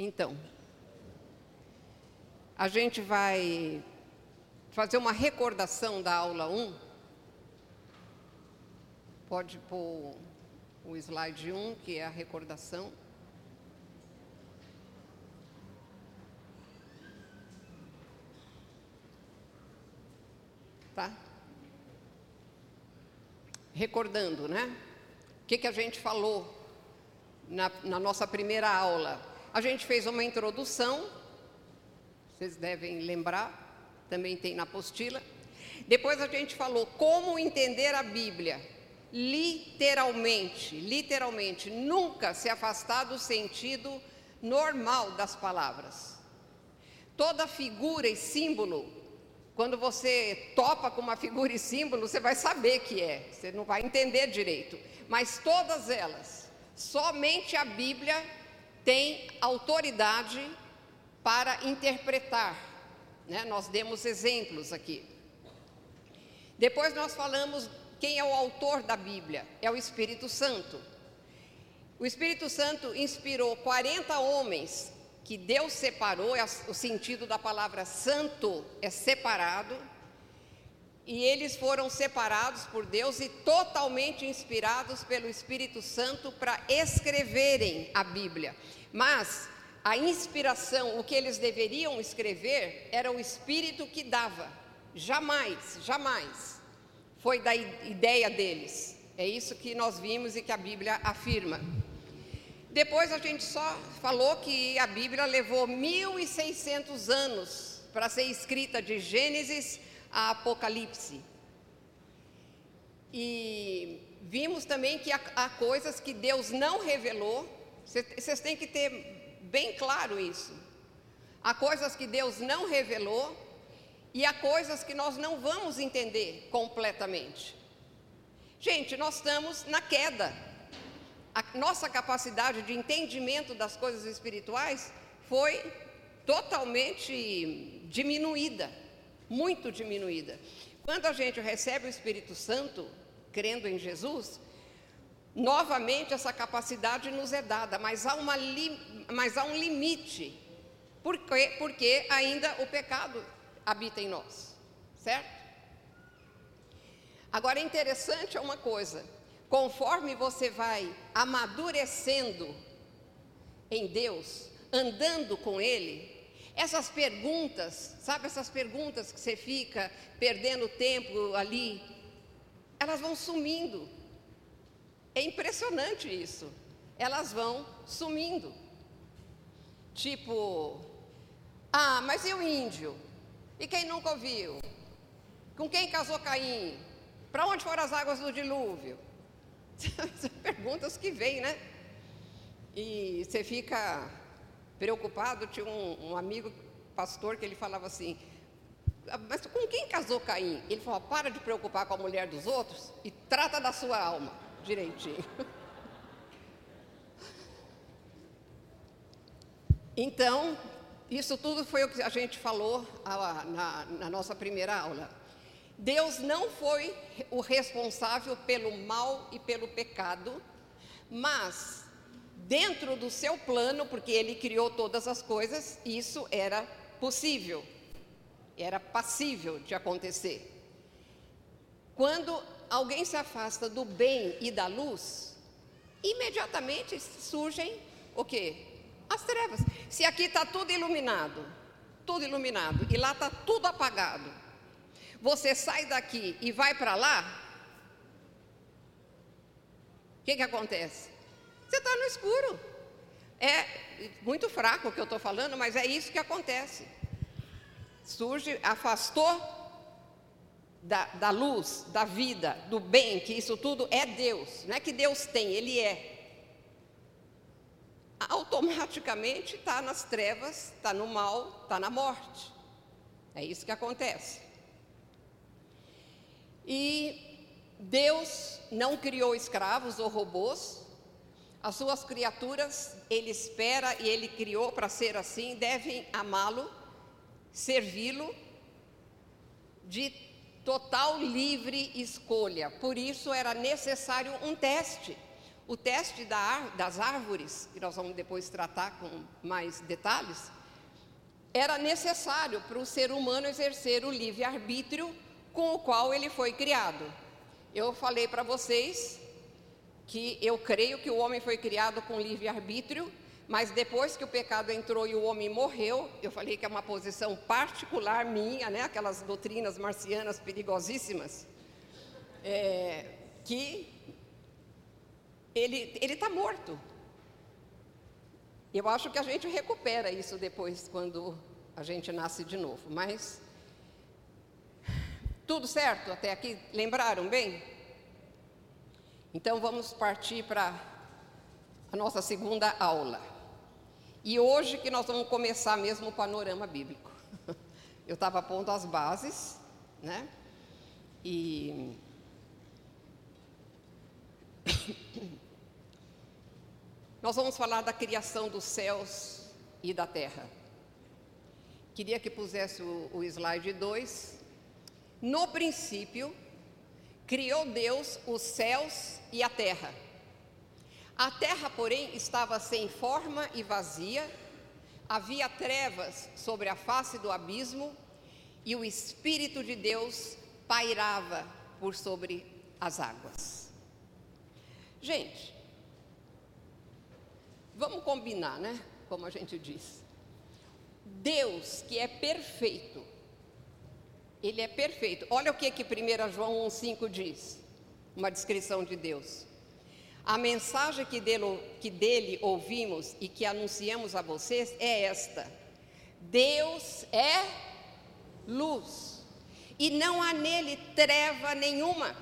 Então, a gente vai fazer uma recordação da aula 1. Pode pôr o slide 1, que é a recordação. Tá? Recordando, né? O que, que a gente falou na, na nossa primeira aula? A gente fez uma introdução, vocês devem lembrar, também tem na apostila. Depois a gente falou como entender a Bíblia, literalmente, literalmente, nunca se afastar do sentido normal das palavras. Toda figura e símbolo, quando você topa com uma figura e símbolo, você vai saber que é, você não vai entender direito. Mas todas elas, somente a Bíblia tem autoridade para interpretar. Né? Nós demos exemplos aqui. Depois nós falamos quem é o autor da Bíblia? É o Espírito Santo. O Espírito Santo inspirou 40 homens que Deus separou, é o sentido da palavra santo é separado, e eles foram separados por Deus e totalmente inspirados pelo Espírito Santo para escreverem a Bíblia. Mas a inspiração, o que eles deveriam escrever, era o Espírito que dava. Jamais, jamais foi da ideia deles. É isso que nós vimos e que a Bíblia afirma. Depois a gente só falou que a Bíblia levou 1.600 anos para ser escrita de Gênesis a Apocalipse. E vimos também que há, coisas que Deus não revelou. Vocês têm que ter bem claro isso. Há coisas que Deus não revelou e há coisas que nós não vamos entender completamente. Gente, nós estamos na queda. A nossa capacidade de entendimento das coisas espirituais foi totalmente diminuída, muito diminuída. Quando a gente recebe o Espírito Santo, crendo em Jesus, novamente essa capacidade nos é dada, mas há, uma mas há um limite, porque, porque ainda o pecado habita em nós, certo? Agora é interessante uma coisa: conforme você vai amadurecendo em Deus, andando com Ele, essas perguntas, sabe, essas perguntas que você fica perdendo tempo ali, elas vão sumindo. É impressionante isso. Elas vão sumindo. Tipo, ah, mas e o índio? E quem nunca ouviu? Com quem casou Caim? Para onde foram as águas do dilúvio? São perguntas que vêm, né? E você fica preocupado. Tinha um, um, amigo pastor que ele falava assim: ah, Mas com quem casou Caim? Ele falou: Para de preocupar com a mulher dos outros e trata da sua alma direitinho. Então, isso tudo foi o que a gente falou na, na nossa primeira aula. Deus não foi o responsável pelo mal e pelo pecado, mas dentro do seu plano, porque ele criou todas as coisas, isso era possível, era passível de acontecer. Quando alguém se afasta do bem e da luz, imediatamente surgem o quê? As trevas. Se aqui está tudo iluminado, tudo iluminado, e lá está tudo apagado, você sai daqui e vai para lá, o que, que acontece? Você está no escuro. É muito fraco o que eu estou falando, mas é isso que acontece. Surge, afastou da, da luz, da vida, do bem, que isso tudo é Deus. Não é que Deus tem, Ele é automaticamente está nas trevas, está no mal, está na morte. É isso que acontece. E Deus não criou escravos ou robôs. As suas criaturas, Ele espera e Ele criou para ser assim, devem amá-lo, servi-lo de total livre escolha. Por isso era necessário um teste. o teste das árvores, que nós vamos depois tratar com mais detalhes, era necessário para o ser humano exercer o livre-arbítrio com o qual ele foi criado. Eu falei para vocês que eu creio que o homem foi criado com livre-arbítrio, mas depois que o pecado entrou e o homem morreu, eu falei que é uma posição particular minha, né? aquelas doutrinas marcianas perigosíssimas, é, que ele está morto. Eu acho que a gente recupera isso depois, quando a gente nasce de novo. Mas, tudo certo até aqui? Lembraram bem? Então, vamos partir para a nossa segunda aula. E hoje que nós vamos começar mesmo o panorama bíblico. Eu estava pondo as bases, né? E Nós vamos falar da criação dos céus e da terra. Queria que pusesse o, o slide 2. No princípio, criou Deus os céus e a terra. A terra, porém, estava sem forma e vazia, havia trevas sobre a face do abismo, e o Espírito de Deus pairava por sobre as águas. Gente, Vamos combinar, né? Como a gente diz. Deus, que é perfeito, Ele é perfeito. Olha o que, que 1 João 1,5 diz, uma descrição de Deus. A mensagem que dele, que dele ouvimos e que anunciamos a vocês é esta: Deus é luz, e não há nele treva nenhuma.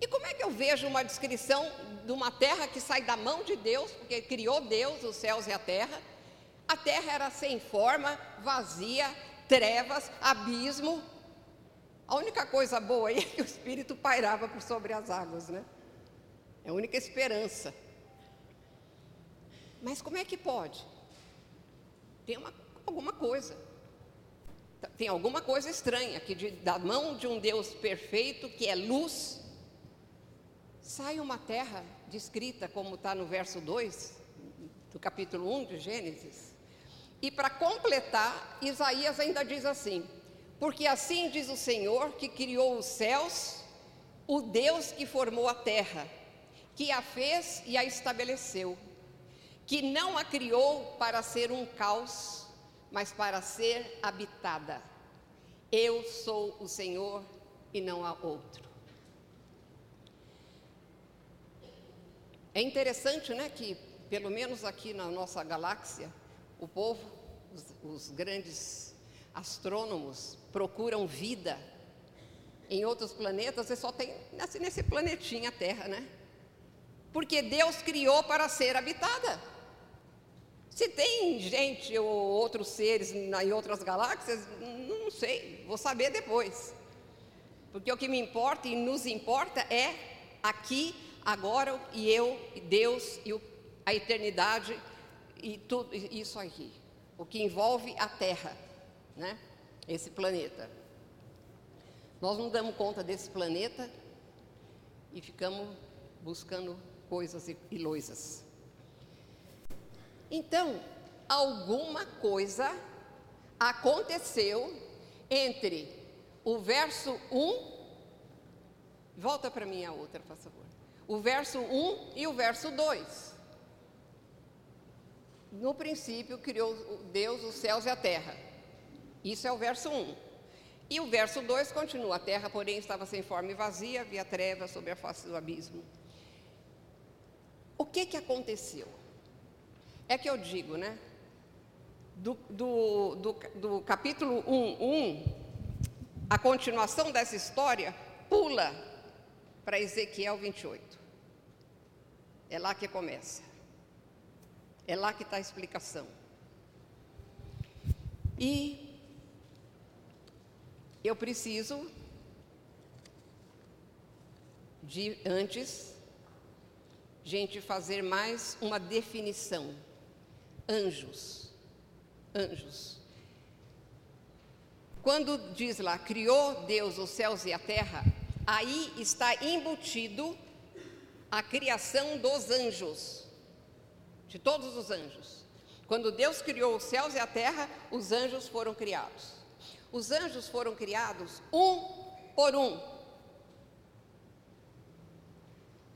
E como é que eu vejo uma descrição de uma terra que sai da mão de Deus, porque criou Deus os céus e a terra? A terra era sem forma, vazia, trevas, abismo. A única coisa boa aí é que o Espírito pairava por sobre as águas, né? É a única esperança. Mas como é que pode? Tem uma, alguma coisa. Tem alguma coisa estranha que de, da mão de um Deus perfeito, que é luz, sai uma terra descrita como está no verso 2 do capítulo 1 de Gênesis. E para completar, Isaías ainda diz assim: Porque assim diz o Senhor que criou os céus, o Deus que formou a terra, que a fez e a estabeleceu, que não a criou para ser um caos, mas para ser habitada. Eu sou o Senhor e não há outro. É interessante, né, que pelo menos aqui na nossa galáxia, o povo, os, os grandes astrônomos procuram vida em outros planetas e só tem nesse, nesse planetinha Terra, né? Porque Deus criou para ser habitada. Se tem gente ou outros seres em outras galáxias, não sei, vou saber depois. Porque o que me importa e nos importa é aqui agora e eu, e Deus e a eternidade e tudo isso aqui, o que envolve a Terra, né? Esse planeta. Nós não damos conta desse planeta e ficamos buscando coisas e loisas. Então, alguma coisa aconteceu entre o verso 1. Volta para mim a outra, por favor o verso 1 e o verso 2. No princípio criou Deus os céus e a terra. Isso é o verso 1. E o verso 2 continua: A terra, porém, estava sem forma e vazia, havia trevas sobre a face do abismo. O que que aconteceu? É que eu digo, né? Do, do, do, do capítulo 1, 1, a continuação dessa história pula para Ezequiel 28. É lá que começa. É lá que está a explicação. E eu preciso de antes gente fazer mais uma definição. Anjos. Anjos. Quando diz lá, criou Deus os céus e a terra, aí está embutido a criação dos anjos, de todos os anjos. Quando Deus criou os céus e a terra, os anjos foram criados. Os anjos foram criados um por um.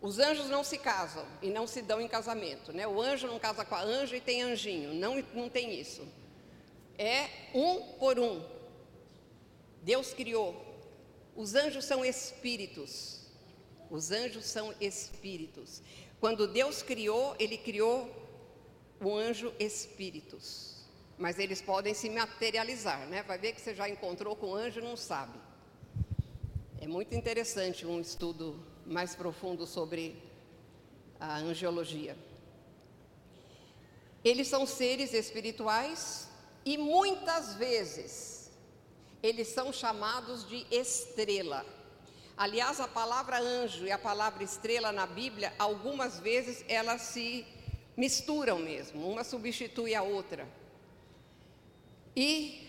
Os anjos não se casam e não se dão em casamento, né? O anjo não casa com a anja e tem anjinho, não, não tem isso. É um por um. Deus criou. Os anjos são espíritos. Os anjos são espíritos. Quando Deus criou, Ele criou o anjo espíritos. Mas eles podem se materializar, né? Vai ver que você já encontrou com o anjo e não sabe. É muito interessante um estudo mais profundo sobre a angiologia. Eles são seres espirituais e muitas vezes eles são chamados de estrela. Aliás, a palavra anjo e a palavra estrela na Bíblia, algumas vezes elas se misturam mesmo, uma substitui a outra. E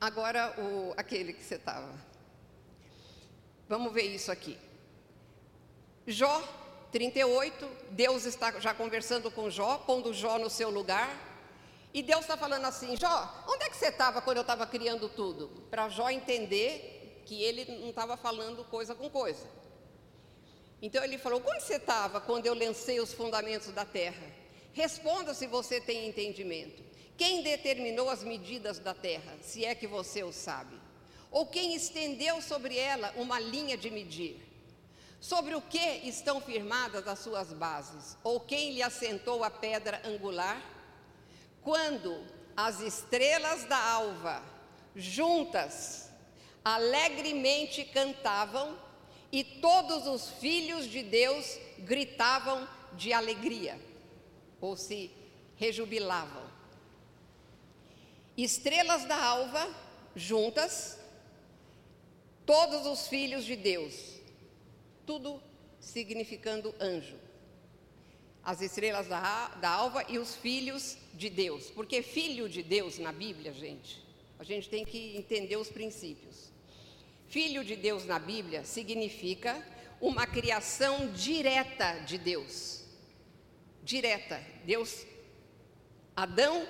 agora o, aquele que você estava. Vamos ver isso aqui. Jó 38, Deus está já conversando com Jó, pondo Jó no seu lugar. E Deus está falando assim: Jó, onde é que você estava quando eu estava criando tudo? Para Jó entender que ele não estava falando coisa com coisa. Então ele falou: Onde você estava quando eu lancei os fundamentos da terra? Responda se você tem entendimento. Quem determinou as medidas da terra, se é que você o sabe? Ou quem estendeu sobre ela uma linha de medir? Sobre o que estão firmadas as suas bases? Ou quem lhe assentou a pedra angular? Quando as estrelas da alva, juntas, alegremente cantavam, e todos os filhos de Deus gritavam de alegria, ou se rejubilavam. Estrelas da alva, juntas, todos os filhos de Deus tudo significando anjo. As estrelas da, da alva e os filhos de Deus. Porque filho de Deus na Bíblia, gente, a gente tem que entender os princípios. Filho de Deus na Bíblia significa uma criação direta de Deus. Direta. Deus, Adão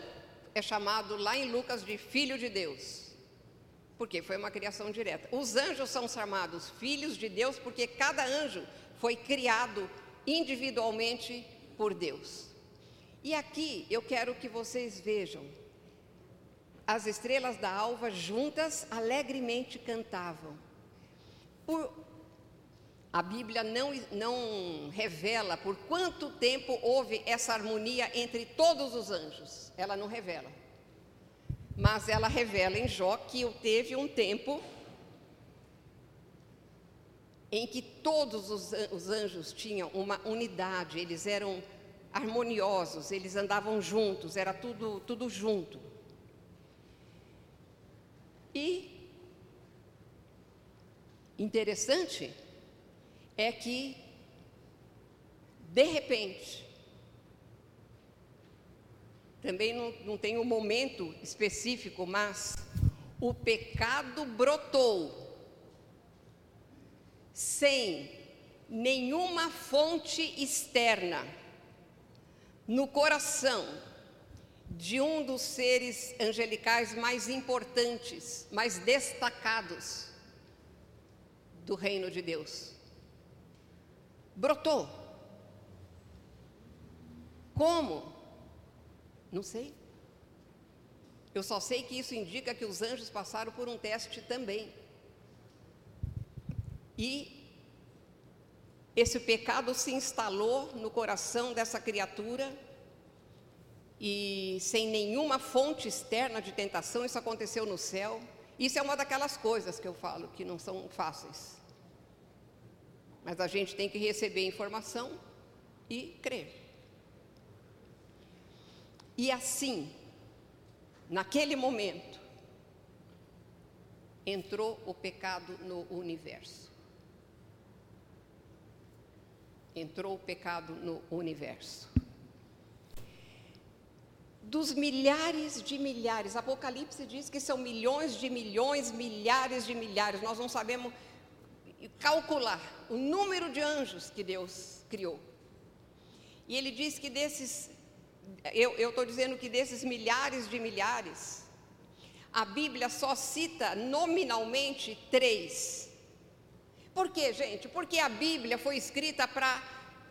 é chamado lá em Lucas de filho de Deus porque foi uma criação direta. Os anjos são chamados filhos de Deus porque cada anjo foi criado individualmente por Deus. E aqui eu quero que vocês vejam. As estrelas da alva juntas alegremente cantavam. Por, a Bíblia não, não revela por quanto tempo houve essa harmonia entre todos os anjos. Ela não revela mas ela revela em Jó que teve um tempo em que todos os anjos tinham uma unidade, eles eram harmoniosos, eles andavam juntos, era tudo, tudo junto. E interessante é que, de repente, também não, não tem um momento específico, mas o pecado brotou sem nenhuma fonte externa no coração de um dos seres angelicais mais importantes, mais destacados do reino de Deus. Brotou. Como? Não sei. Eu só sei que isso indica que os anjos passaram por um teste também. E esse pecado se instalou no coração dessa criatura e sem nenhuma fonte externa de tentação, isso aconteceu no céu. Isso é uma daquelas coisas que eu falo que não são fáceis. Mas a gente tem que receber informação e crer. E assim, naquele momento, entrou o pecado no universo. Entrou o pecado no universo. Dos milhares de milhares, Apocalipse diz que são milhões de milhões, milhares de milhares, nós não sabemos calcular o número de anjos que Deus criou. E ele diz que desses, eu estou dizendo que desses milhares de milhares, a Bíblia só cita nominalmente três. Por quê, gente? Porque a Bíblia foi escrita para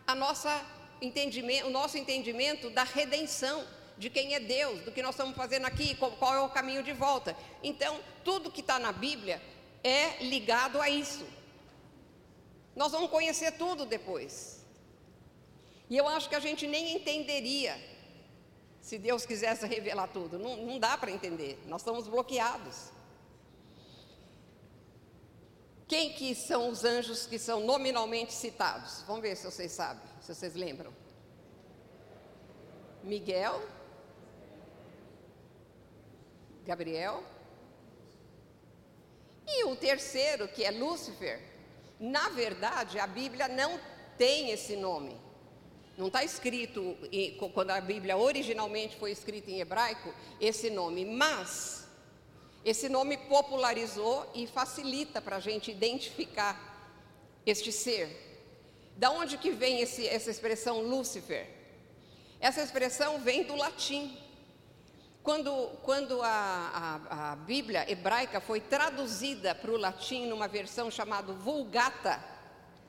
a nossa entendimento, o nosso entendimento da redenção, de quem é Deus, do que nós estamos fazendo aqui, qual é o caminho de volta. Então, tudo que está na Bíblia é ligado a isso. Nós vamos conhecer tudo depois. E eu acho que a gente nem entenderia se Deus quisesse revelar tudo. Não, não dá para entender. Nós estamos bloqueados. Quem que são os anjos que são nominalmente citados? Vamos ver se vocês sabem, se vocês lembram. Miguel, Gabriel, e o terceiro, que é Lúcifer, na verdade a Bíblia não tem esse nome. Não está escrito, quando a Bíblia originalmente foi escrita em hebraico, esse nome, mas esse nome popularizou e facilita para a gente identificar este ser. Da onde que vem esse, essa expressão Lúcifer? Essa expressão vem do latim. Quando, quando a, a, a Bíblia hebraica foi traduzida para o latim numa versão chamada Vulgata,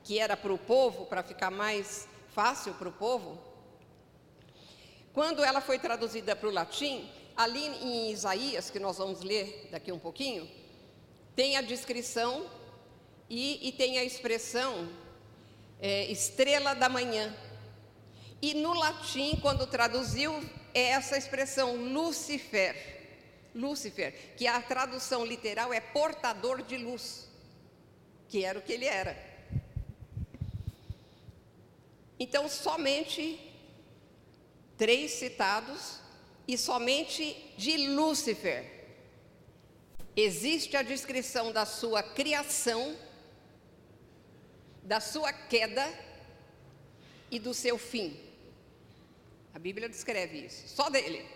que era para o povo, para ficar mais fácil para o povo, quando ela foi traduzida para o latim, ali em Isaías, que nós vamos ler daqui um pouquinho, tem a descrição e, e tem a expressão é, estrela da manhã. E no latim, quando traduziu, é essa expressão Lucifer. Lúcifer, que a tradução literal é portador de luz, que era o que ele era. Então, somente três citados e somente de Lúcifer existe a descrição da sua criação, da sua queda e do seu fim. A Bíblia descreve isso, só dele.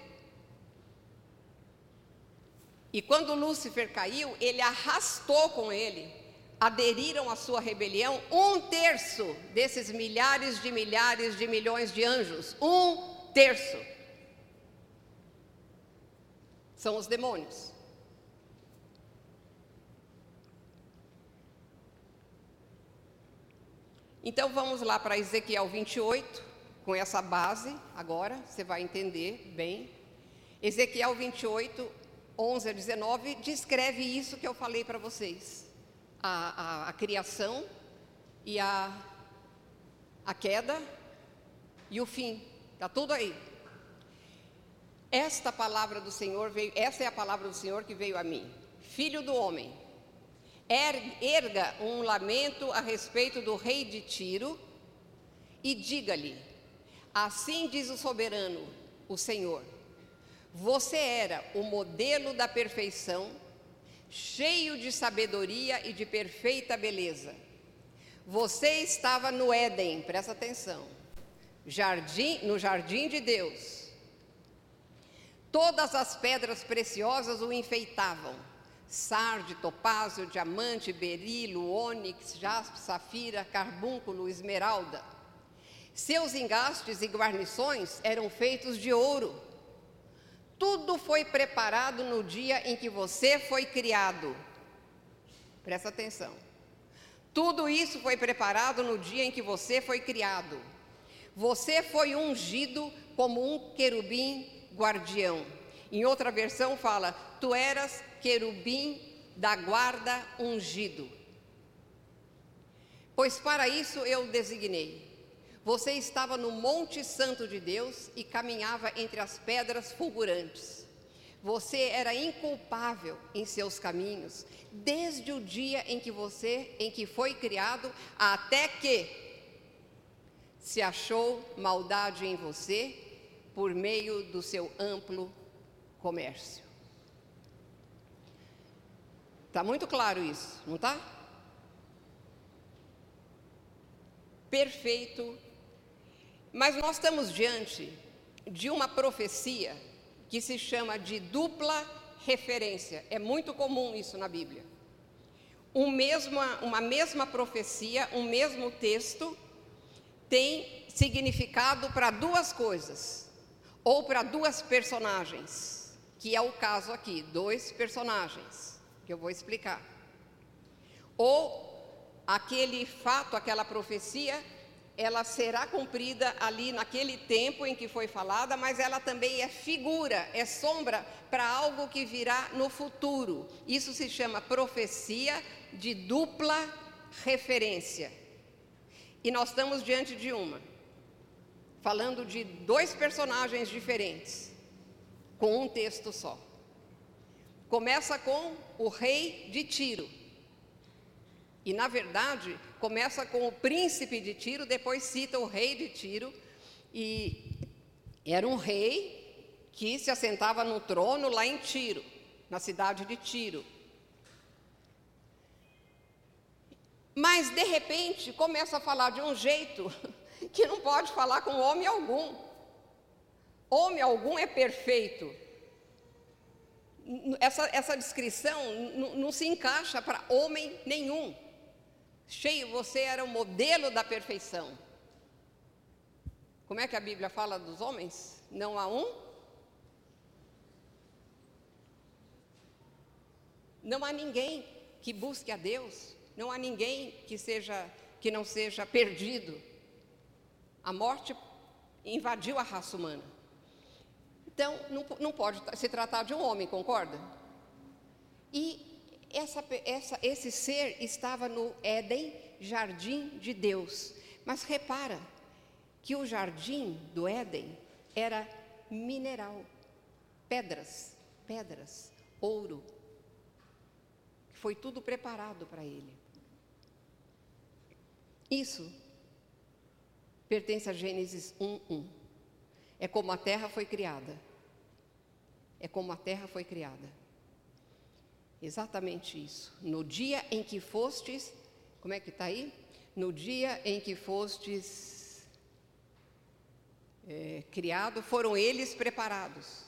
E quando Lúcifer caiu, ele arrastou com ele, aderiram à sua rebelião, um terço desses milhares de milhares de milhões de anjos. Um terço. São os demônios. Então vamos lá para Ezequiel 28 com essa base, agora você vai entender bem. Ezequiel 28, 11 a 19, descreve isso que eu falei para vocês: a, a, a, criação e a, a queda e o fim, está tudo aí. Esta palavra do Senhor veio, essa é a palavra do Senhor que veio a mim. Filho do homem, er, erga um lamento a respeito do rei de Tiro e diga-lhe: Assim diz o soberano, o Senhor: Você era o modelo da perfeição, cheio de sabedoria e de perfeita beleza. Você estava no Éden, presta atenção, jardim, no jardim de Deus. Todas as pedras preciosas o enfeitavam: sarde, topázio, diamante, berilo, ônix, jaspe, safira, carbúnculo, esmeralda. Seus engastes e guarnições eram feitos de ouro. Tudo foi preparado no dia em que você foi criado. Presta atenção. Tudo isso foi preparado no dia em que você foi criado. Você foi ungido como um querubim guardião. Em outra versão fala: Tu eras querubim da guarda ungido. Pois para isso eu designei você estava no Monte Santo de Deus e caminhava entre as pedras fulgurantes. Você era inculpável em seus caminhos, desde o dia em que você, em que foi criado, até que se achou maldade em você por meio do seu amplo comércio. Está muito claro isso, não está? Perfeito mas nós estamos diante de uma profecia que se chama de dupla referência. É muito comum isso na Bíblia. Um uma mesma profecia, um mesmo texto, tem significado para duas coisas, ou para duas personagens, que é o caso aqui, dois personagens, que eu vou explicar. Ou aquele fato, aquela profecia, ela será cumprida ali naquele tempo em que foi falada, mas ela também é figura, é sombra para algo que virá no futuro. Isso se chama profecia de dupla referência. E nós estamos diante de uma, falando de dois personagens diferentes, com um texto só. Começa com o rei de Tiro. E na verdade, começa com o príncipe de Tiro, depois cita o rei de Tiro, e era um rei que se assentava no trono lá em Tiro, na cidade de Tiro. Mas de repente começa a falar de um jeito que não pode falar com homem algum. Homem algum é perfeito. Essa, essa descrição não se encaixa para homem nenhum. Cheio, você era o modelo da perfeição. Como é que a Bíblia fala dos homens? Não há um? Não há ninguém que busque a Deus, não há ninguém que seja que não seja perdido. A morte invadiu a raça humana. Então, não, não pode se tratar de um homem, concorda? E essa, essa, esse ser estava no Éden, jardim de Deus. Mas repara que o jardim do Éden era mineral, pedras, pedras, ouro. Foi tudo preparado para ele. Isso pertence a Gênesis 1:1. É como a terra foi criada. É como a terra foi criada. Exatamente isso. No dia em que fostes, como é que está aí? No dia em que fostes é, criado, foram eles preparados.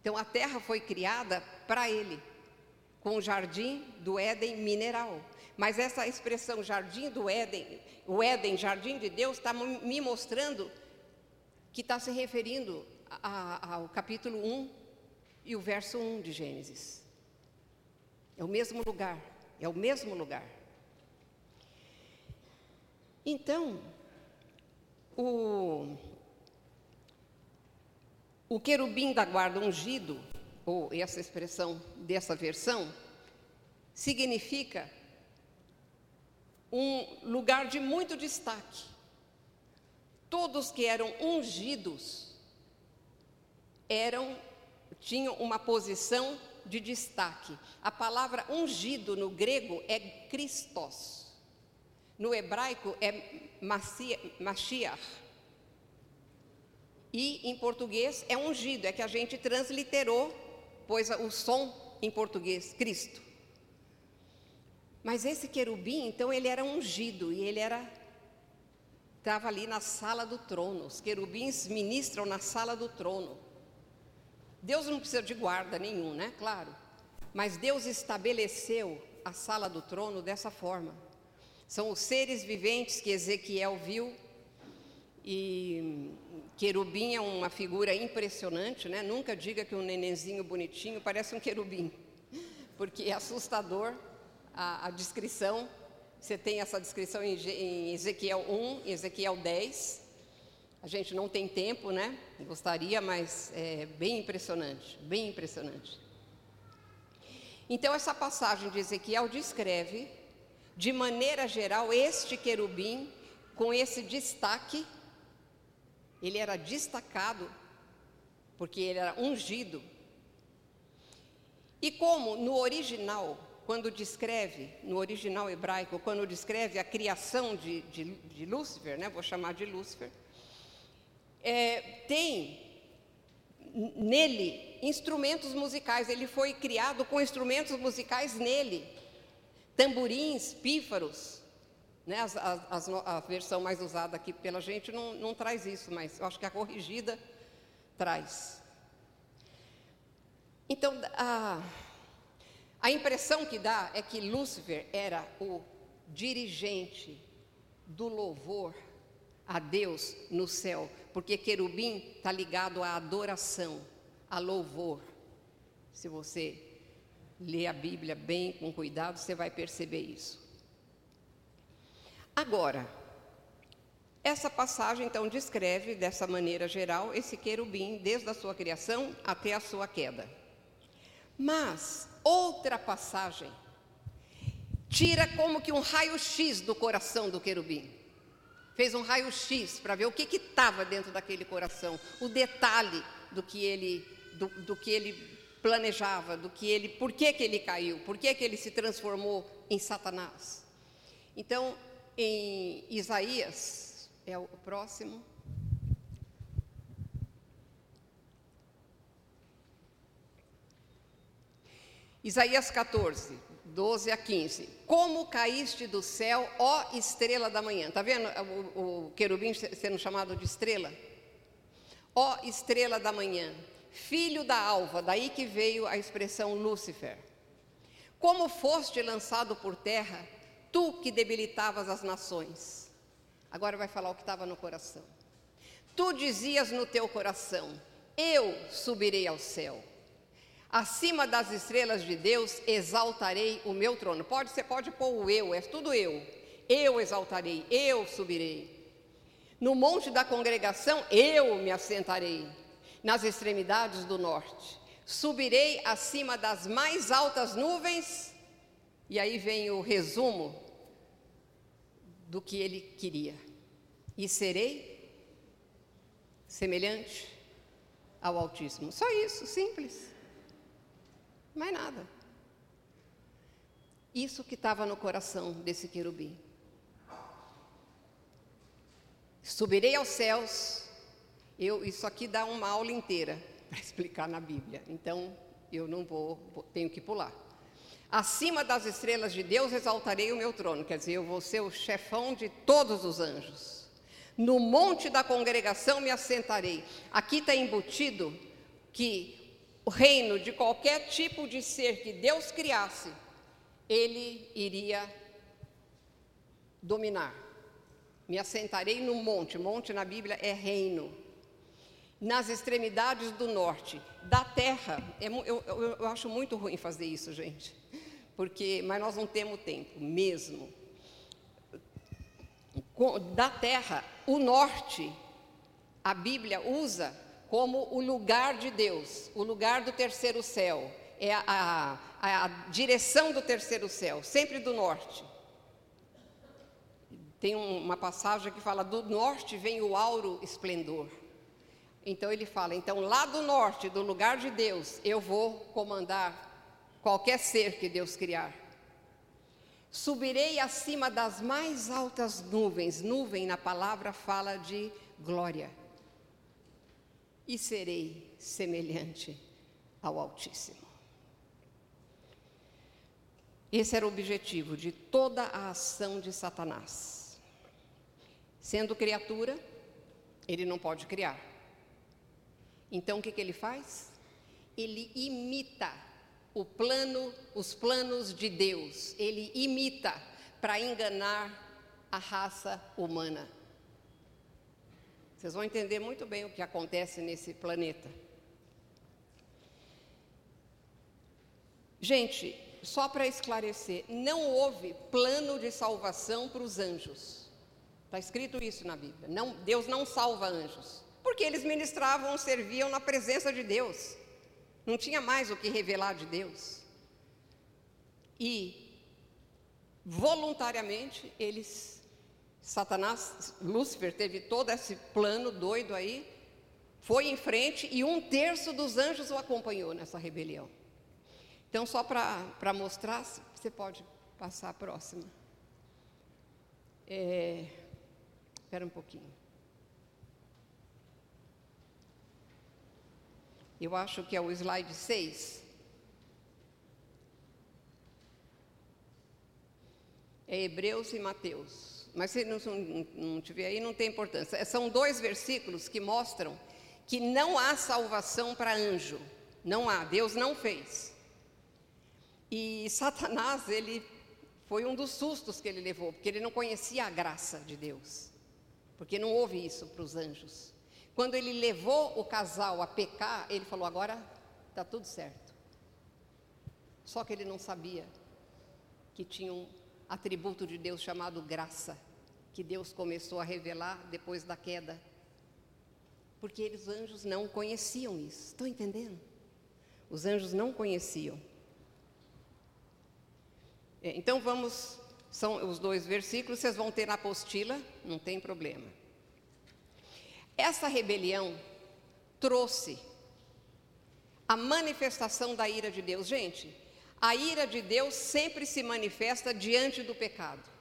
Então a terra foi criada para ele, com o jardim do Éden mineral. Mas essa expressão jardim do Éden, o Éden, jardim de Deus, está me mostrando que está se referindo a, a, ao capítulo 1 e o verso 1 de Gênesis. É o mesmo lugar, é o mesmo lugar. Então, o, o querubim da guarda ungido, ou essa expressão dessa versão, significa um lugar de muito destaque. Todos que eram ungidos eram tinham uma posição de destaque. A palavra ungido no grego é Christos. No hebraico é Mashiach. E em português é ungido, é que a gente transliterou, pois o som em português, Cristo. Mas esse querubim, então, ele era ungido e ele era estava ali na sala do trono. Os querubins ministram na sala do trono. Deus não precisa de guarda nenhum, né? Claro. Mas Deus estabeleceu a sala do trono dessa forma. São os seres viventes que Ezequiel viu e querubim é uma figura impressionante, né? Nunca diga que um nenenzinho bonitinho parece um querubim, porque é assustador a, a descrição. Você tem essa descrição em, em Ezequiel 1, Ezequiel 10. A gente não tem tempo, né? Gostaria, mas é bem impressionante, bem impressionante. Então, essa passagem de Ezequiel descreve, de maneira geral, este querubim com esse destaque. Ele era destacado, porque ele era ungido. E como no original, quando descreve, no original hebraico, quando descreve a criação de, de, de Lúcifer, né? vou chamar de Lúcifer, é, tem nele instrumentos musicais. Ele foi criado com instrumentos musicais nele, tamborins, pífaros. Né? As, as, a versão mais usada aqui pela gente não, não traz isso, mas eu acho que a corrigida traz. Então, a, a impressão que dá é que Lúcifer era o dirigente do louvor a Deus no céu, porque querubim está ligado à adoração, a louvor. Se você ler a Bíblia bem, com cuidado, você vai perceber isso. Agora, essa passagem então descreve dessa maneira geral esse querubim desde a sua criação até a sua queda. Mas outra passagem tira como que um raio-x do coração do querubim. Fez um raio-x para ver o que estava dentro daquele coração, o detalhe do que ele, do, do que ele planejava, do que ele, por que, que ele caiu, por que, que ele se transformou em Satanás. Então, em Isaías, é o próximo. Isaías 14, 12 a 15. Como caíste do céu, ó estrela da manhã. Está vendo o, o querubim sendo chamado de estrela? Ó estrela da manhã, filho da alva, daí que veio a expressão Lúcifer. Como foste lançado por terra, tu que debilitavas as nações. Agora vai falar o que estava no coração. Tu dizias no teu coração: Eu subirei ao céu. Acima das estrelas de Deus exaltarei o meu trono. Pode, você pode pôr o eu, é tudo eu. Eu exaltarei, eu subirei. No monte da congregação eu me assentarei nas extremidades do norte. Subirei acima das mais altas nuvens, e aí vem o resumo do que ele queria. E serei semelhante ao Altíssimo. Só isso, simples. Mais nada. Isso que estava no coração desse querubim. Subirei aos céus, eu, isso aqui dá uma aula inteira para explicar na Bíblia, então eu não vou, tenho que pular. Acima das estrelas de Deus exaltarei o meu trono, quer dizer, eu vou ser o chefão de todos os anjos. No monte da congregação me assentarei. Aqui está embutido que reino de qualquer tipo de ser que Deus criasse, ele iria dominar. Me assentarei no monte, monte na Bíblia é reino nas extremidades do norte da terra. É eu, eu, eu, acho muito ruim fazer isso, gente, porque, mas nós não temos tempo mesmo. Da terra, o norte, a Bíblia usa como o lugar de Deus, o lugar do terceiro céu, é a, a, a direção do terceiro céu, sempre do norte. Tem uma passagem que fala: do norte vem o auro esplendor. Então ele fala: então lá do norte, do lugar de Deus, eu vou comandar qualquer ser que Deus criar. Subirei acima das mais altas nuvens, nuvem na palavra fala de glória, e serei semelhante ao Altíssimo. Esse era o objetivo de toda a ação de Satanás. Sendo criatura, ele não pode criar. Então o que, que ele faz? Ele imita o plano, os planos de Deus. Ele imita para enganar a raça humana. Vocês vão entender muito bem o que acontece nesse planeta. Gente, só para esclarecer, não houve plano de salvação para os anjos. Está escrito isso na Bíblia. Não, Deus não salva anjos. Porque eles ministravam, serviam na presença de Deus. Não tinha mais o que revelar de Deus. E voluntariamente eles Satanás, Lúcifer teve todo esse plano doido aí, foi em frente e um terço dos anjos o acompanhou nessa rebelião. Então, só para mostrar, você pode passar a próxima. É, espera um pouquinho. Eu acho que é o slide 6. É Hebreus e Mateus. Mas se não, não, tiver aí, não tem importância. São dois versículos que mostram que não há salvação para anjo. Não há, Deus não fez. E Satanás, ele foi um dos sustos que ele levou, porque ele não conhecia a graça de Deus. porque não houve isso para os anjos. Quando ele levou o casal a pecar, ele falou: agora está tudo certo. Só que ele não sabia que tinha um atributo de Deus chamado graça, que Deus começou a revelar depois da queda. Porque eles, os anjos não conheciam isso. Estão entendendo? Os anjos não conheciam. É, então vamos, são os dois versículos, vocês vão ter na apostila, não tem problema. Essa rebelião trouxe a manifestação da ira de Deus. Gente, a ira de Deus sempre se manifesta diante do pecado.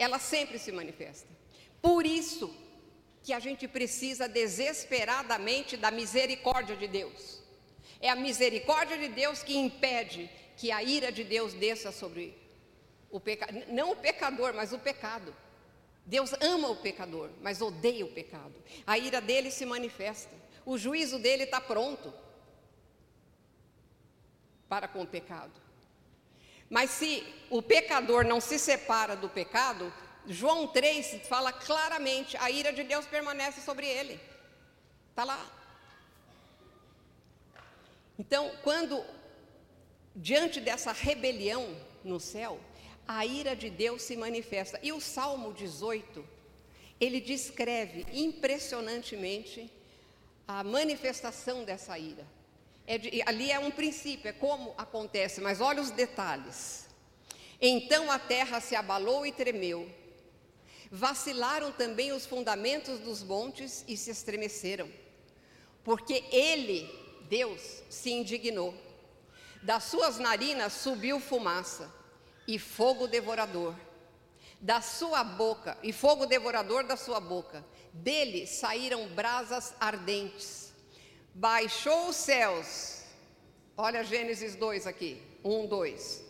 Ela sempre se manifesta. Por isso que a gente precisa desesperadamente da misericórdia de Deus. É a misericórdia de Deus que impede que a ira de Deus desça sobre o pecado, não o pecador, mas o pecado. Deus ama o pecador, mas odeia o pecado. A ira dele se manifesta. O juízo dele está pronto para com o pecado. Mas se o pecador não se separa do pecado, João 3 fala claramente: a ira de Deus permanece sobre ele. Está lá. Então, quando diante dessa rebelião no céu, a ira de Deus se manifesta. E o Salmo 18, ele descreve impressionantemente a manifestação dessa ira. É de, ali é um princípio, é como acontece, mas olha os detalhes. Então a terra se abalou e tremeu, vacilaram também os fundamentos dos montes e se estremeceram, porque ele, Deus, se indignou das suas narinas subiu fumaça e fogo devorador. Da sua boca, e fogo devorador da sua boca. Dele saíram brasas ardentes. Baixou os céus. Olha Gênesis 2 aqui. 1, 2.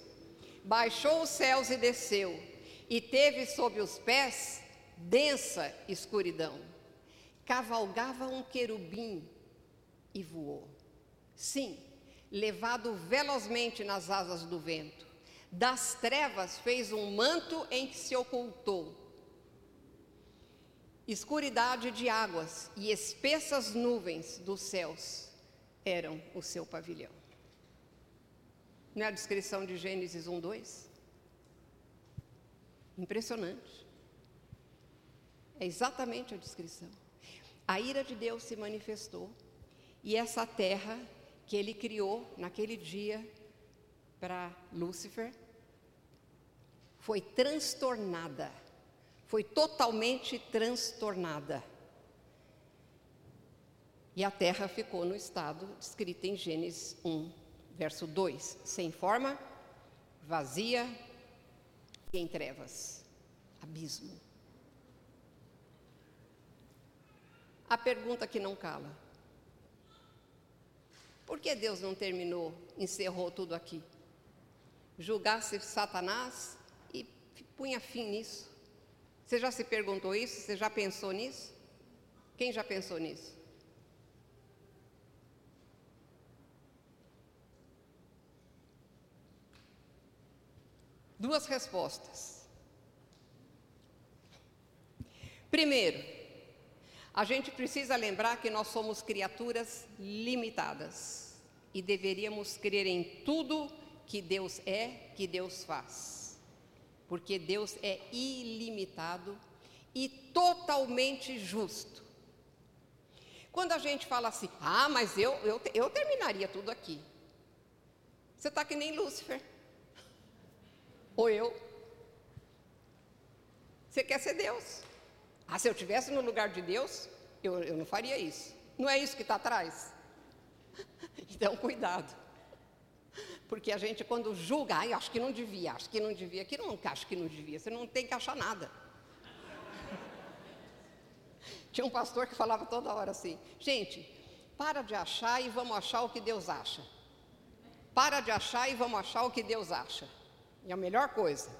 Baixou os céus e desceu, e teve sob os pés densa escuridão. Cavalgava um querubim e voou. Sim, levado velozmente nas asas do vento. Das trevas fez um manto em que se ocultou. Escuridade de águas e espessas nuvens dos céus eram o seu pavilhão. Não é a descrição de Gênesis 1, 2? Impressionante. É exatamente a descrição. A ira de Deus se manifestou e essa terra que ele criou naquele dia para Lúcifer foi transtornada, foi totalmente transtornada. E a terra ficou no estado descrito em Gênesis 1, verso 2: sem forma, vazia e em trevas, abismo. A pergunta que não cala: por que Deus não terminou, encerrou tudo aqui? Julgasse Satanás e punha fim nisso. Você já se perguntou isso? Você já pensou nisso? Quem já pensou nisso? Duas respostas. Primeiro, a gente precisa lembrar que nós somos criaturas limitadas e deveríamos crer em tudo que Deus é, que Deus faz. Porque Deus é ilimitado e totalmente justo. Quando a gente fala assim, ah, mas eu, eu, eu terminaria tudo aqui. Você está que nem Lúcifer. Ou eu. Você quer ser Deus. Ah, se eu estivesse no lugar de Deus, eu, eu não faria isso. Não é isso que está atrás? Então, cuidado. Porque a gente, quando julga, ah, acho que não devia, acho que não devia, que não acho que não devia, você não tem que achar nada. Tinha um pastor que falava toda hora assim: gente, para de achar e vamos achar o que Deus acha. Para de achar e vamos achar o que Deus acha. É a melhor coisa.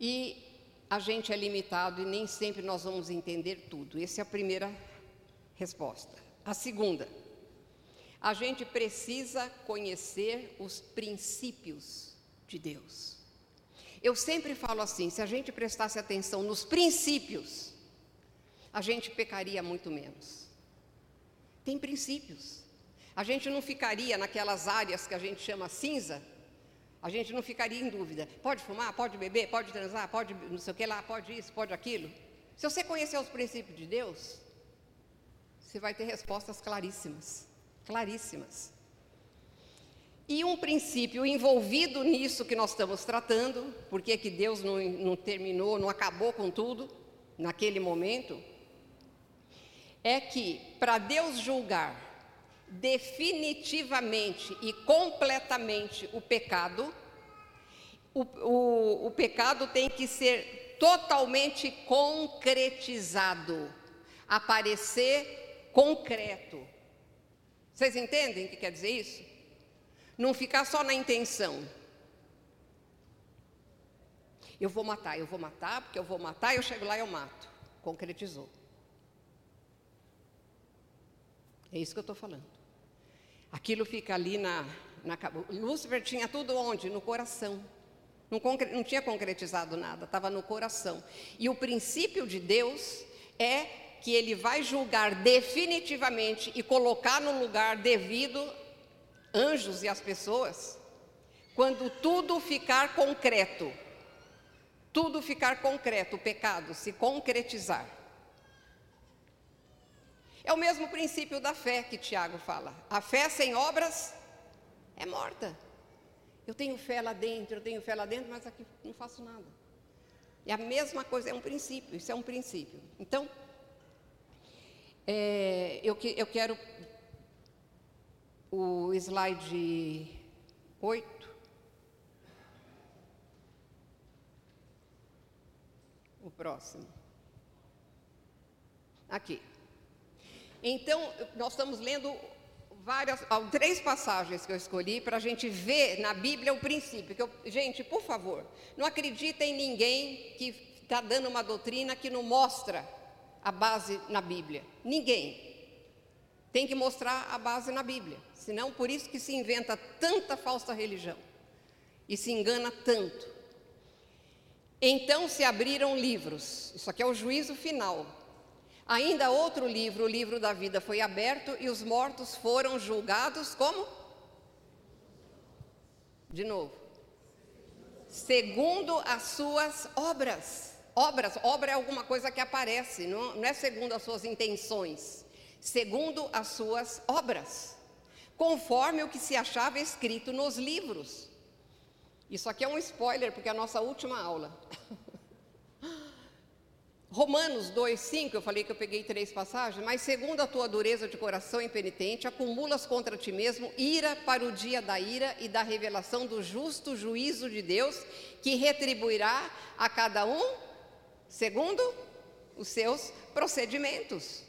E a gente é limitado e nem sempre nós vamos entender tudo. Essa é a primeira resposta. A segunda, a gente precisa conhecer os princípios de Deus. Eu sempre falo assim: se a gente prestasse atenção nos princípios, a gente pecaria muito menos. Tem princípios. A gente não ficaria naquelas áreas que a gente chama cinza, a gente não ficaria em dúvida. Pode fumar, pode beber, pode transar, pode não sei o que lá, pode isso, pode aquilo. Se você conhecer os princípios de Deus, você vai ter respostas claríssimas, claríssimas. E um princípio envolvido nisso que nós estamos tratando, porque que Deus não, não terminou, não acabou com tudo naquele momento, é que para Deus julgar definitivamente e completamente o pecado, o, o, o pecado tem que ser totalmente concretizado, aparecer concreto. Vocês entendem o que quer dizer isso? Não ficar só na intenção. Eu vou matar, eu vou matar, porque eu vou matar, eu chego lá e eu mato. Concretizou. É isso que eu estou falando. Aquilo fica ali na, na. Lúcifer tinha tudo onde? No coração. Não, concre, não tinha concretizado nada, estava no coração. E o princípio de Deus é que ele vai julgar definitivamente e colocar no lugar devido anjos e as pessoas, quando tudo ficar concreto, tudo ficar concreto, o pecado se concretizar. É o mesmo princípio da fé que Tiago fala. A fé sem obras é morta. Eu tenho fé lá dentro, eu tenho fé lá dentro, mas aqui não faço nada. É a mesma coisa, é um princípio, isso é um princípio. Então, é, eu, eu quero o slide 8. O próximo. Aqui. Então, nós estamos lendo várias, três passagens que eu escolhi para a gente ver na Bíblia o princípio. Que eu, gente, por favor, não acredita em ninguém que está dando uma doutrina que não mostra a base na Bíblia. Ninguém. Tem que mostrar a base na Bíblia. Senão, por isso que se inventa tanta falsa religião e se engana tanto. Então se abriram livros. Isso aqui é o juízo final. Ainda outro livro, o livro da vida, foi aberto e os mortos foram julgados como? De novo. Segundo as suas obras. Obras, obra é alguma coisa que aparece, não, não é segundo as suas intenções, segundo as suas obras conforme o que se achava escrito nos livros. Isso aqui é um spoiler, porque é a nossa última aula. Romanos 2,5, eu falei que eu peguei três passagens, mas segundo a tua dureza de coração impenitente, acumulas contra ti mesmo ira para o dia da ira e da revelação do justo juízo de Deus, que retribuirá a cada um segundo os seus procedimentos.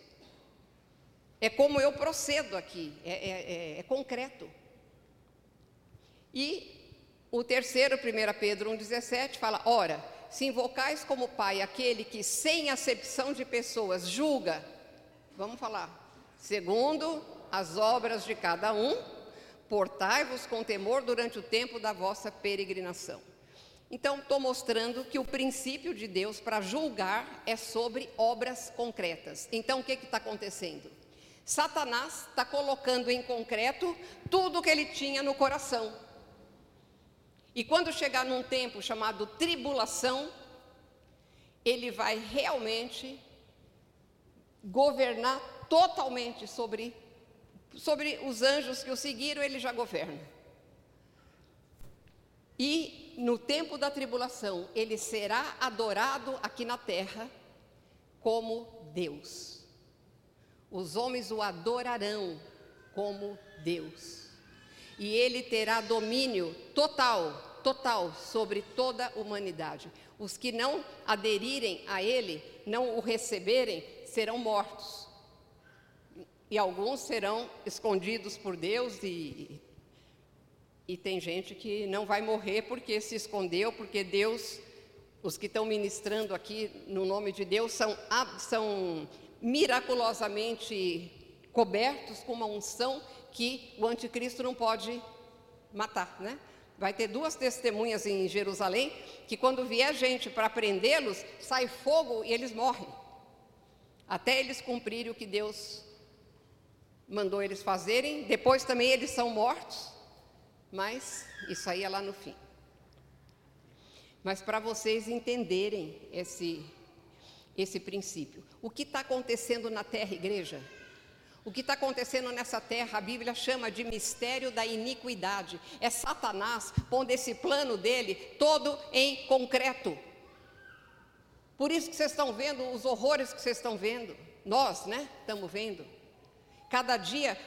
É como eu procedo aqui, é, é, é, é concreto. E o terceiro, 1 Pedro 1,17, fala: Ora, se invocais como Pai aquele que, sem acepção de pessoas, julga, vamos falar, segundo as obras de cada um, portai-vos com temor durante o tempo da vossa peregrinação. Então, estou mostrando que o princípio de Deus para julgar é sobre obras concretas. Então, o que está acontecendo? Satanás está colocando em concreto tudo o que ele tinha no coração. E quando chegar num tempo chamado tribulação, ele vai realmente governar totalmente sobre, sobre os anjos que o seguiram, ele já governa. E no tempo da tribulação, ele será adorado aqui na terra como Deus os homens o adorarão como Deus. E ele terá domínio total, total sobre toda a humanidade. Os que não aderirem a ele, não o receberem, serão mortos. E alguns serão escondidos por Deus e e tem gente que não vai morrer porque se escondeu, porque Deus, os que estão ministrando aqui no nome de Deus são, são miraculosamente cobertos com uma unção que o anticristo não pode matar, né? Vai ter duas testemunhas em Jerusalém que, quando vier gente para prendê-los, sai fogo e eles morrem. Até eles cumprirem o que Deus mandou eles fazerem. Depois também eles são mortos. Mas isso aí é lá no fim. Mas para vocês entenderem esse, esse princípio. O que está acontecendo na terra, igreja? O que está acontecendo nessa terra, a Bíblia chama de mistério da iniquidade. É Satanás pondo esse plano dele todo em concreto. Por isso que vocês estão vendo os horrores que vocês estão vendo. Nós, né? Estamos vendo. Cada dia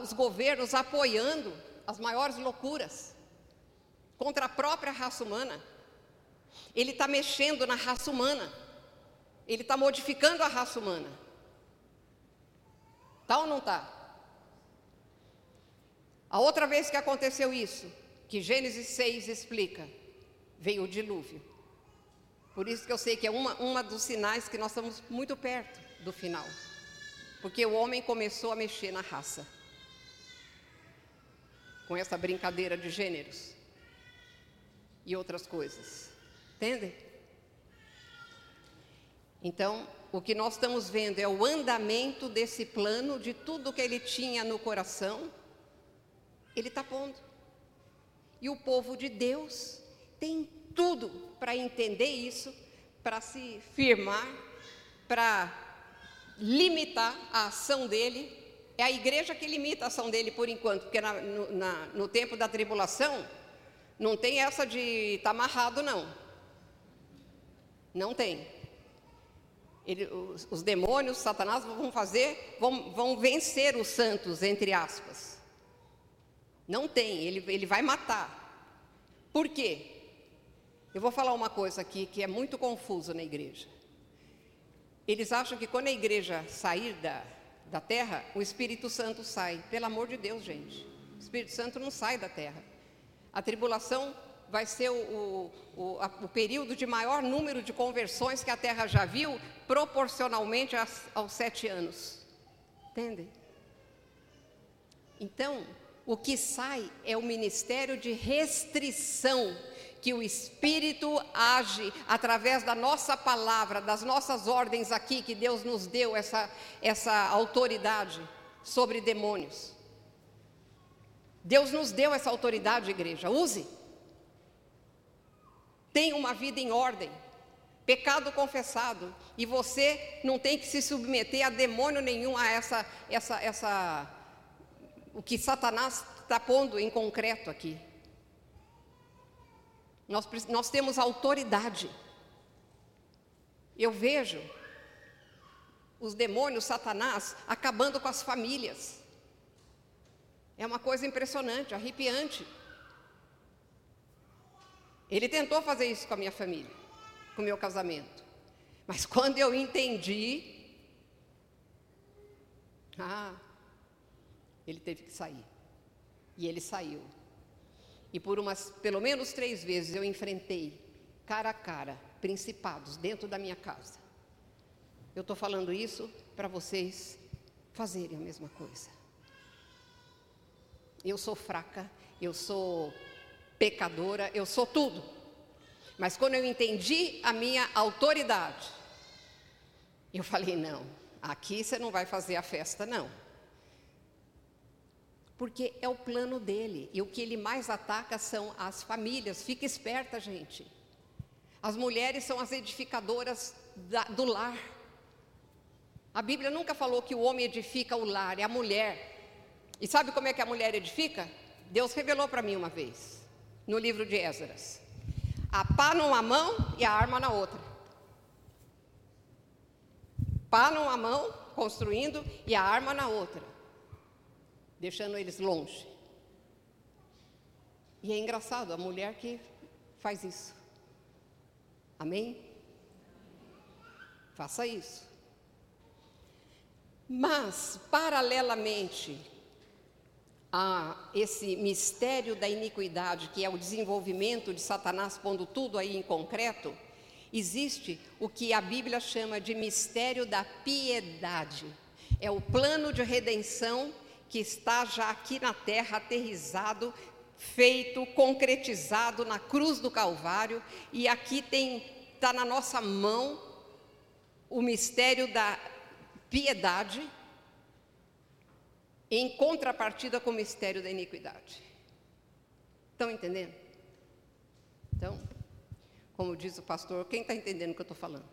os governos apoiando as maiores loucuras contra a própria raça humana. Ele está mexendo na raça humana. Ele está modificando a raça humana. Tá ou não está? A outra vez que aconteceu isso, que Gênesis 6 explica, veio o dilúvio. Por isso que eu sei que é uma, uma dos sinais que nós estamos muito perto do final. Porque o homem começou a mexer na raça. Com essa brincadeira de gêneros. E outras coisas. Entende? Então, o que nós estamos vendo é o andamento desse plano, de tudo que ele tinha no coração, ele está pondo. E o povo de Deus tem tudo para entender isso, para se firmar, para limitar a ação dele. É a igreja que limita a ação dele por enquanto, porque na, no, na, no tempo da tribulação não tem essa de estar tá amarrado, não. Não tem. Ele, os, os, demônios, Satanás vão fazer, vão, vão vencer os santos, entre aspas. Não tem, ele, ele vai matar. Por quê? Eu vou falar uma coisa aqui que é muito confuso na igreja. Eles acham que quando a igreja sair da, da terra, o Espírito Santo sai. Pelo amor de Deus, gente. O Espírito Santo não sai da terra. A tribulação vai ser o, o, a, o período de maior número de conversões que a Terra já viu, proporcionalmente aos, aos sete anos. Entende? Então, o que sai é o ministério de restrição que o Espírito age através da nossa palavra, das nossas ordens aqui, que Deus nos deu essa, essa autoridade sobre demônios. Deus nos deu essa autoridade, igreja, use. Tenha uma vida em ordem, pecado confessado, e você não tem que se submeter a demônio nenhum, a essa, essa, essa, o que Satanás está pondo em concreto aqui. Nós, nós temos autoridade. Eu vejo os demônios, Satanás, acabando com as famílias. É uma coisa impressionante, arrepiante. Ele tentou fazer isso com a minha família, com o meu casamento. Mas quando eu entendi, ah, ele teve que sair. E ele saiu. E por umas, pelo menos três vezes eu enfrentei, cara a cara, principados dentro da minha casa. Eu estou falando isso para vocês fazerem a mesma coisa. Eu sou fraca, eu sou pecadora, eu sou tudo. Mas quando eu entendi a minha autoridade, eu falei: não, aqui você não vai fazer a festa, não. Porque é o plano dele, e o que ele mais ataca são as famílias. Fica esperta, gente. As mulheres são as edificadoras da, do lar. A Bíblia nunca falou que o homem edifica o lar, é a mulher. E sabe como é que a mulher edifica? Deus revelou para mim uma vez no livro de Esdras. A pá numa mão e a arma na outra. Pá numa mão, construindo, e a arma na outra, deixando eles longe. E é engraçado, a mulher que faz isso. Amém? Faça isso. Mas, paralelamente a esse mistério da iniquidade, que é o desenvolvimento de Satanás pondo tudo aí em concreto, existe o que a Bíblia chama de mistério da piedade. É o plano de redenção que está já aqui na terra aterrizado, feito, concretizado na cruz do Calvário, e aqui tem está na nossa mão o mistério da piedade em contrapartida com o mistério da iniquidade. Estão entendendo? Então, como diz o pastor, quem está entendendo o que eu estou falando?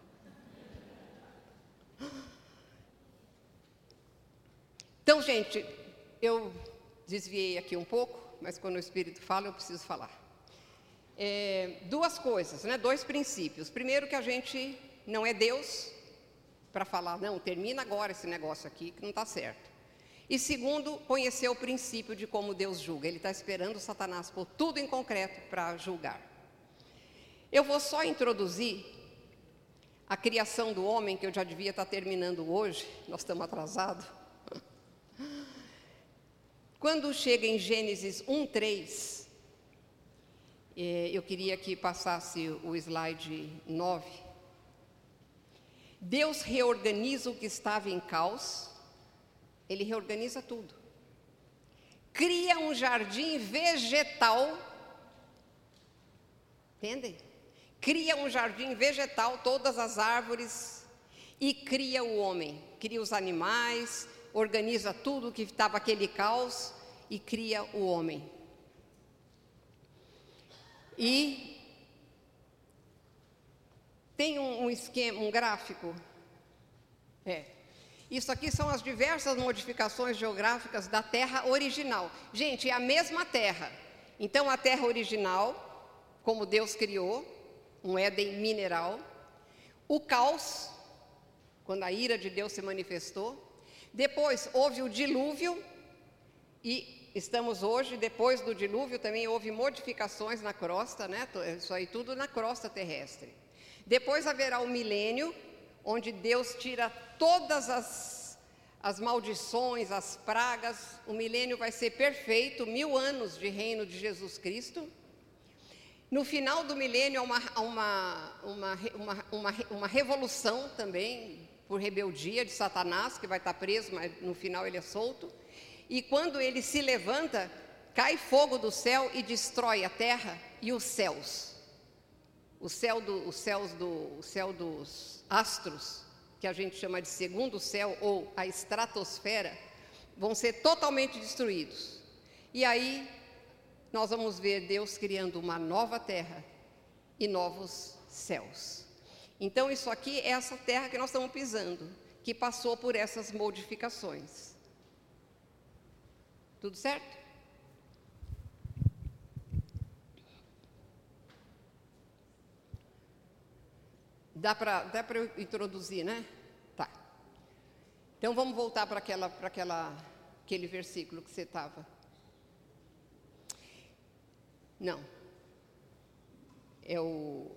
Então, gente, eu desviei aqui um pouco, mas quando o Espírito fala, eu preciso falar. É, duas coisas, né? dois princípios. Primeiro, que a gente não é Deus para falar, não, termina agora esse negócio aqui que não está certo. E segundo, conhecer o princípio de como Deus julga. Ele está esperando Satanás por tudo em concreto para julgar. Eu vou só introduzir a criação do homem, que eu já devia estar tá terminando hoje, nós estamos atrasados. Quando chega em Gênesis 1, 3, eh, eu queria que passasse o slide 9. Deus reorganiza o que estava em caos ele reorganiza tudo. Cria um jardim vegetal. Entendem? Cria um jardim vegetal, todas as árvores, e cria o homem. Cria os animais, organiza tudo que estava aquele caos e cria o homem. E tem um, um esquema, um gráfico. É. Isso aqui são as diversas modificações geográficas da Terra original. Gente, é a mesma Terra. Então, a Terra original, como Deus criou, um Éden mineral. O caos, quando a ira de Deus se manifestou. Depois houve o dilúvio, e estamos hoje, depois do dilúvio, também houve modificações na crosta, né? Isso aí tudo na crosta terrestre. Depois haverá o milênio, onde Deus tira todas as, as maldições, as pragas, o milênio vai ser perfeito, mil anos de reino de Jesus Cristo. No final do milênio há uma, uma, uma, uma, uma, uma revolução também, por rebeldia de Satanás, que vai estar preso, mas no final ele é solto. E quando ele se levanta, cai fogo do céu e destrói a terra e os céus. O céu, do, os céus do, o céu dos astros, que a gente chama de segundo céu ou a estratosfera, vão ser totalmente destruídos. E aí nós vamos ver Deus criando uma nova terra e novos céus. Então, isso aqui é essa terra que nós estamos pisando, que passou por essas modificações. Tudo certo? Dá para dá eu introduzir, né? Tá. Então vamos voltar para aquela, aquela, aquele versículo que você estava. Não. É o,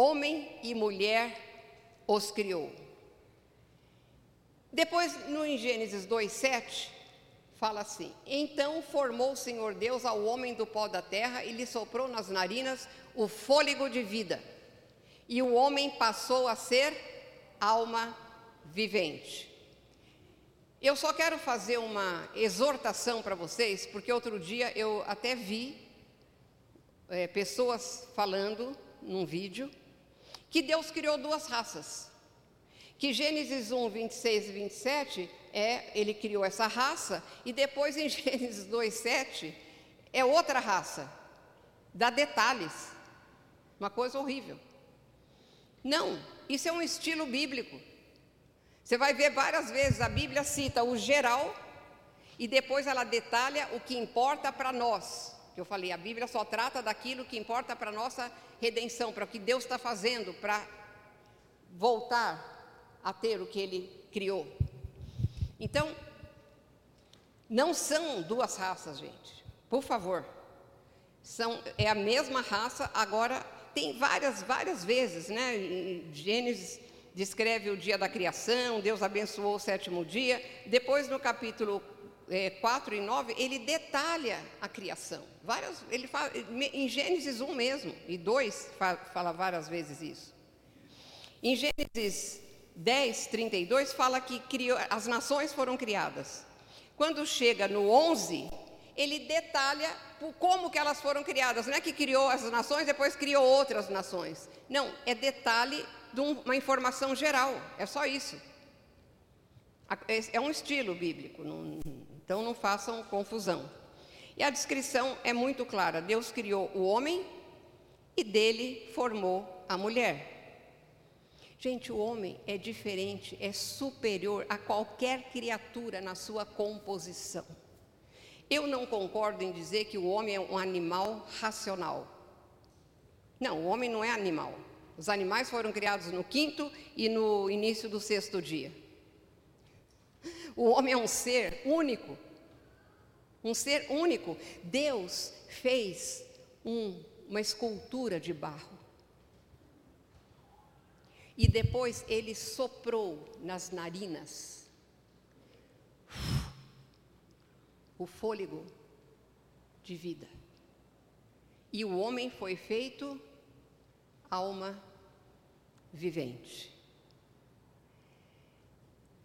Homem e mulher os criou. Depois, no em Gênesis 2:7, fala assim: Então formou o Senhor Deus ao homem do pó da terra e lhe soprou nas narinas o fôlego de vida e o homem passou a ser alma vivente. Eu só quero fazer uma exortação para vocês, porque outro dia eu até vi é, pessoas falando num vídeo que Deus criou duas raças. Que Gênesis 1, 26 e 27 é, ele criou essa raça, e depois em Gênesis 2, 7 é outra raça, dá detalhes, uma coisa horrível. Não, isso é um estilo bíblico. Você vai ver várias vezes a Bíblia cita o geral e depois ela detalha o que importa para nós. Eu falei, a Bíblia só trata daquilo que importa para a nossa redenção, para o que Deus está fazendo, para voltar a ter o que Ele criou. Então, não são duas raças, gente. Por favor. São, é a mesma raça, agora tem várias, várias vezes, né? Gênesis descreve o dia da criação, Deus abençoou o sétimo dia. Depois, no capítulo é, 4 e 9, ele detalha a criação. Várias, ele fala, em Gênesis 1 mesmo, e 2 fala várias vezes isso. Em Gênesis 10, 32, fala que criou, as nações foram criadas. Quando chega no 11, ele detalha como que elas foram criadas. Não é que criou as nações, depois criou outras nações. Não, é detalhe de uma informação geral, é só isso. É um estilo bíblico, não, então não façam confusão. E a descrição é muito clara: Deus criou o homem e dele formou a mulher. Gente, o homem é diferente, é superior a qualquer criatura na sua composição. Eu não concordo em dizer que o homem é um animal racional. Não, o homem não é animal. Os animais foram criados no quinto e no início do sexto dia. O homem é um ser único. Um ser único. Deus fez um, uma escultura de barro. E depois ele soprou nas narinas o fôlego de vida. E o homem foi feito alma vivente.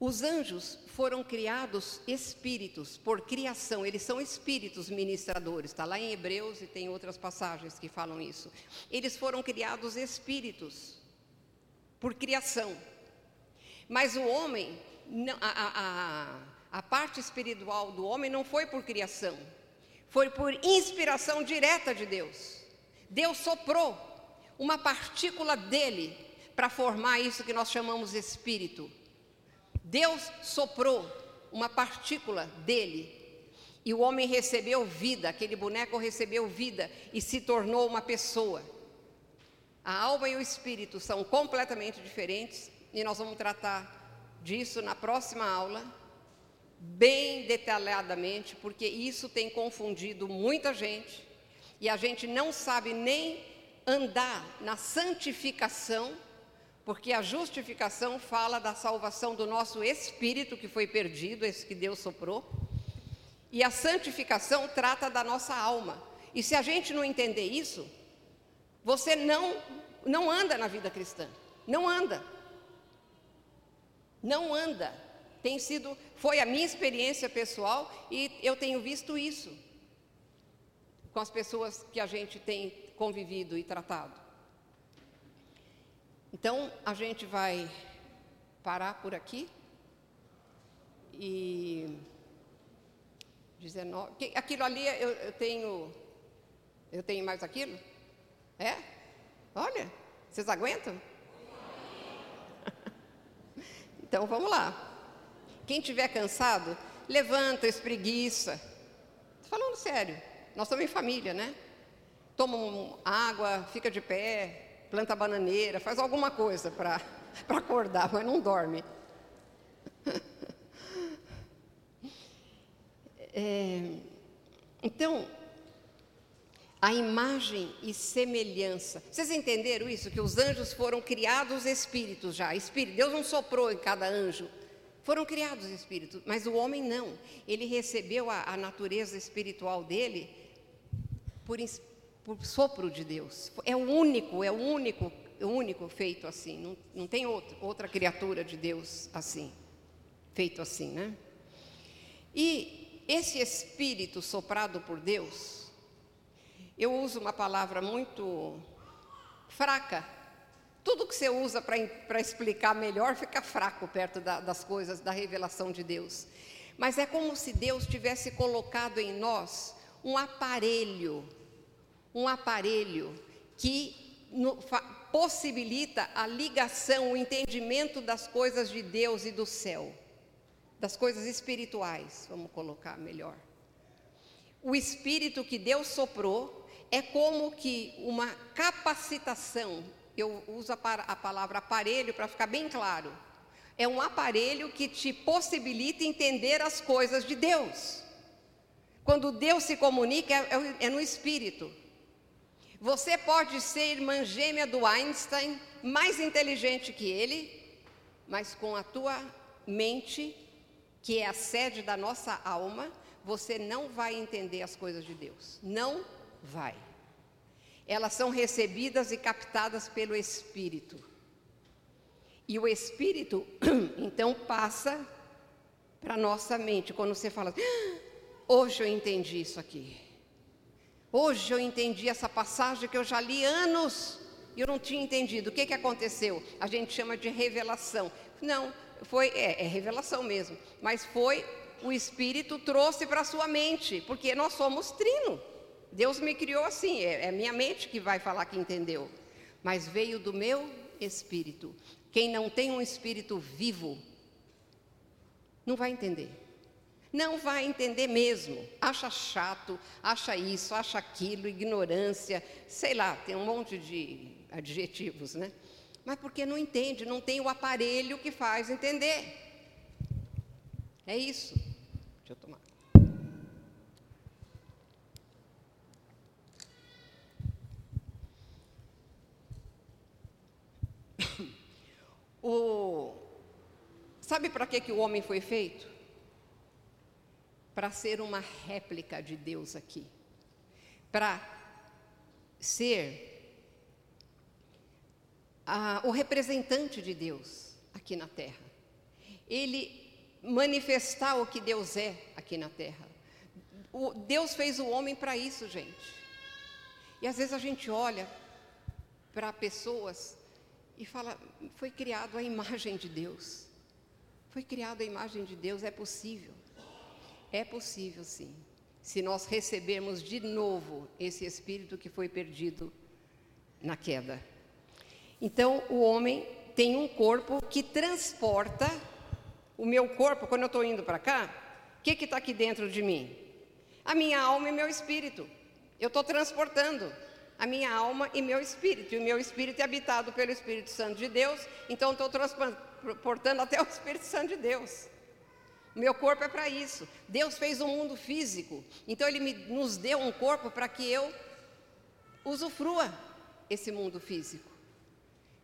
Os anjos foram criados espíritos, por criação, eles são espíritos ministradores, está lá em Hebreus e tem outras passagens que falam isso. Eles foram criados espíritos, por criação. Mas o homem, a, a, a parte espiritual do homem não foi por criação, foi por inspiração direta de Deus. Deus soprou uma partícula dele para formar isso que nós chamamos espírito. Deus soprou uma partícula dele e o homem recebeu vida, aquele boneco recebeu vida e se tornou uma pessoa. A alma e o espírito são completamente diferentes e nós vamos tratar disso na próxima aula, bem detalhadamente, porque isso tem confundido muita gente e a gente não sabe nem andar na santificação porque a justificação fala da salvação do nosso espírito que foi perdido, esse que Deus soprou, e a santificação trata da nossa alma. E se a gente não entender isso, você não não anda na vida cristã. Não anda. Não anda. Tem sido, foi a minha experiência pessoal e eu tenho visto isso com as pessoas que a gente tem convivido e tratado. Então, a gente vai parar por aqui. E 19. Aquilo ali eu, eu tenho. Eu tenho mais aquilo? É? Olha, vocês aguentam? então vamos lá. Quem tiver cansado, levanta, espreguiça. Estou falando sério. Nós estamos em família, né? Toma água, fica de pé, planta bananeira, faz alguma coisa para acordar, mas não dorme. É, então, a imagem e semelhança. Vocês entenderam isso? Que os anjos foram criados espíritos já. Espírito. Deus não soprou em cada anjo. Foram criados espíritos, mas o homem não. Ele recebeu a, a natureza espiritual dele por, por sopro de Deus. É o único, é o único, o único feito assim. Não, não tem outro, outra criatura de Deus assim, feito assim, né? E esse espírito soprado por Deus, eu uso uma palavra muito fraca. Tudo que você usa para explicar melhor fica fraco perto da, das coisas, da revelação de Deus. Mas é como se Deus tivesse colocado em nós um aparelho um aparelho que no, fa, possibilita a ligação, o entendimento das coisas de Deus e do céu, das coisas espirituais, vamos colocar melhor. O espírito que Deus soprou é como que uma capacitação, eu uso a, a palavra aparelho para ficar bem claro. É um aparelho que te possibilita entender as coisas de Deus. Quando Deus se comunica, é, é, é no espírito. Você pode ser irmã gêmea do Einstein, mais inteligente que ele, mas com a tua mente, que é a sede da nossa alma, você não vai entender as coisas de Deus. Não vai. Elas são recebidas e captadas pelo Espírito. E o Espírito, então, passa para a nossa mente. Quando você fala, ah, hoje eu entendi isso aqui. Hoje eu entendi essa passagem que eu já li anos e eu não tinha entendido. O que, que aconteceu? A gente chama de revelação. Não, foi, é, é revelação mesmo, mas foi o Espírito trouxe para a sua mente, porque nós somos trino. Deus me criou assim, é, é minha mente que vai falar que entendeu. Mas veio do meu espírito. Quem não tem um espírito vivo, não vai entender. Não vai entender mesmo. Acha chato, acha isso, acha aquilo, ignorância, sei lá, tem um monte de adjetivos, né? Mas porque não entende, não tem o aparelho que faz entender. É isso. Deixa eu tomar. O... Sabe para que, que o homem foi feito? Para ser uma réplica de Deus aqui, para ser a, o representante de Deus aqui na terra. Ele manifestar o que Deus é aqui na terra. O, Deus fez o homem para isso, gente. E às vezes a gente olha para pessoas e fala: foi criado a imagem de Deus. Foi criado a imagem de Deus, é possível. É possível, sim, se nós recebermos de novo esse espírito que foi perdido na queda. Então, o homem tem um corpo que transporta o meu corpo, quando eu estou indo para cá, o que está aqui dentro de mim? A minha alma e meu espírito. Eu estou transportando a minha alma e meu espírito. E o meu espírito é habitado pelo Espírito Santo de Deus, então estou transportando até o Espírito Santo de Deus. Meu corpo é para isso. Deus fez um mundo físico, então Ele me, nos deu um corpo para que eu usufrua esse mundo físico,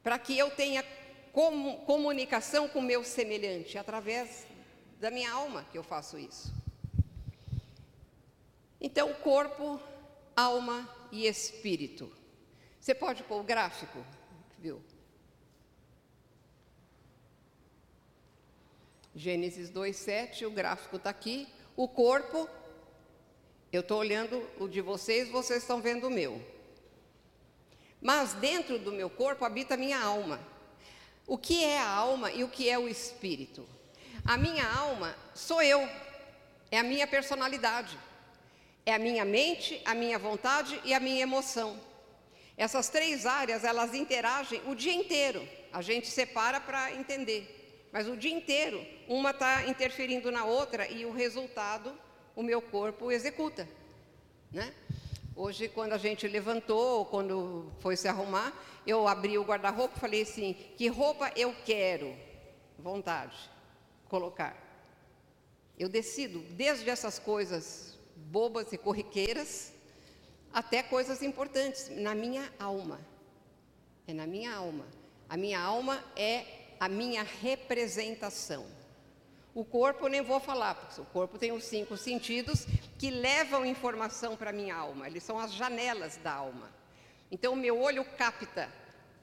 para que eu tenha com, comunicação com o meu semelhante, através da minha alma que eu faço isso. Então, corpo, alma e espírito. Você pode pôr o gráfico, viu? Gênesis 2,7, o gráfico está aqui. O corpo, eu estou olhando o de vocês, vocês estão vendo o meu. Mas dentro do meu corpo habita a minha alma. O que é a alma e o que é o espírito? A minha alma sou eu, é a minha personalidade, é a minha mente, a minha vontade e a minha emoção. Essas três áreas, elas interagem o dia inteiro. A gente separa para entender. Mas o dia inteiro, uma está interferindo na outra e o resultado, o meu corpo executa. Né? Hoje, quando a gente levantou, quando foi se arrumar, eu abri o guarda-roupa e falei assim: que roupa eu quero? Vontade, colocar. Eu decido, desde essas coisas bobas e corriqueiras, até coisas importantes, na minha alma. É na minha alma. A minha alma é a minha representação. O corpo nem vou falar, porque o corpo tem os cinco sentidos que levam informação para a minha alma, eles são as janelas da alma. Então, o meu olho capta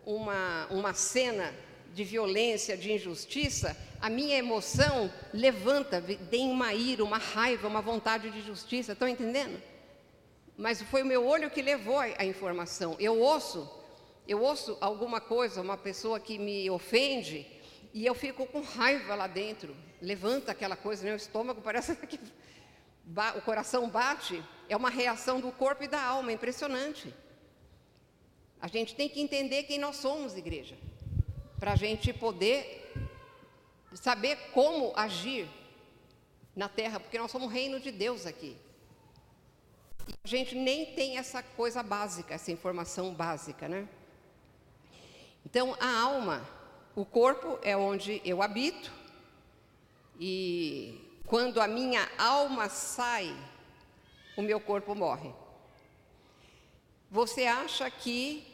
uma, uma cena de violência, de injustiça, a minha emoção levanta, tem uma ira, uma raiva, uma vontade de justiça, estão entendendo? Mas foi o meu olho que levou a informação. Eu ouço eu ouço alguma coisa, uma pessoa que me ofende, e eu fico com raiva lá dentro. Levanta aquela coisa, meu estômago parece que o coração bate. É uma reação do corpo e da alma, impressionante. A gente tem que entender quem nós somos, igreja, para a gente poder saber como agir na terra, porque nós somos reino de Deus aqui. E a gente nem tem essa coisa básica, essa informação básica, né? Então, a alma, o corpo é onde eu habito, e quando a minha alma sai, o meu corpo morre. Você acha que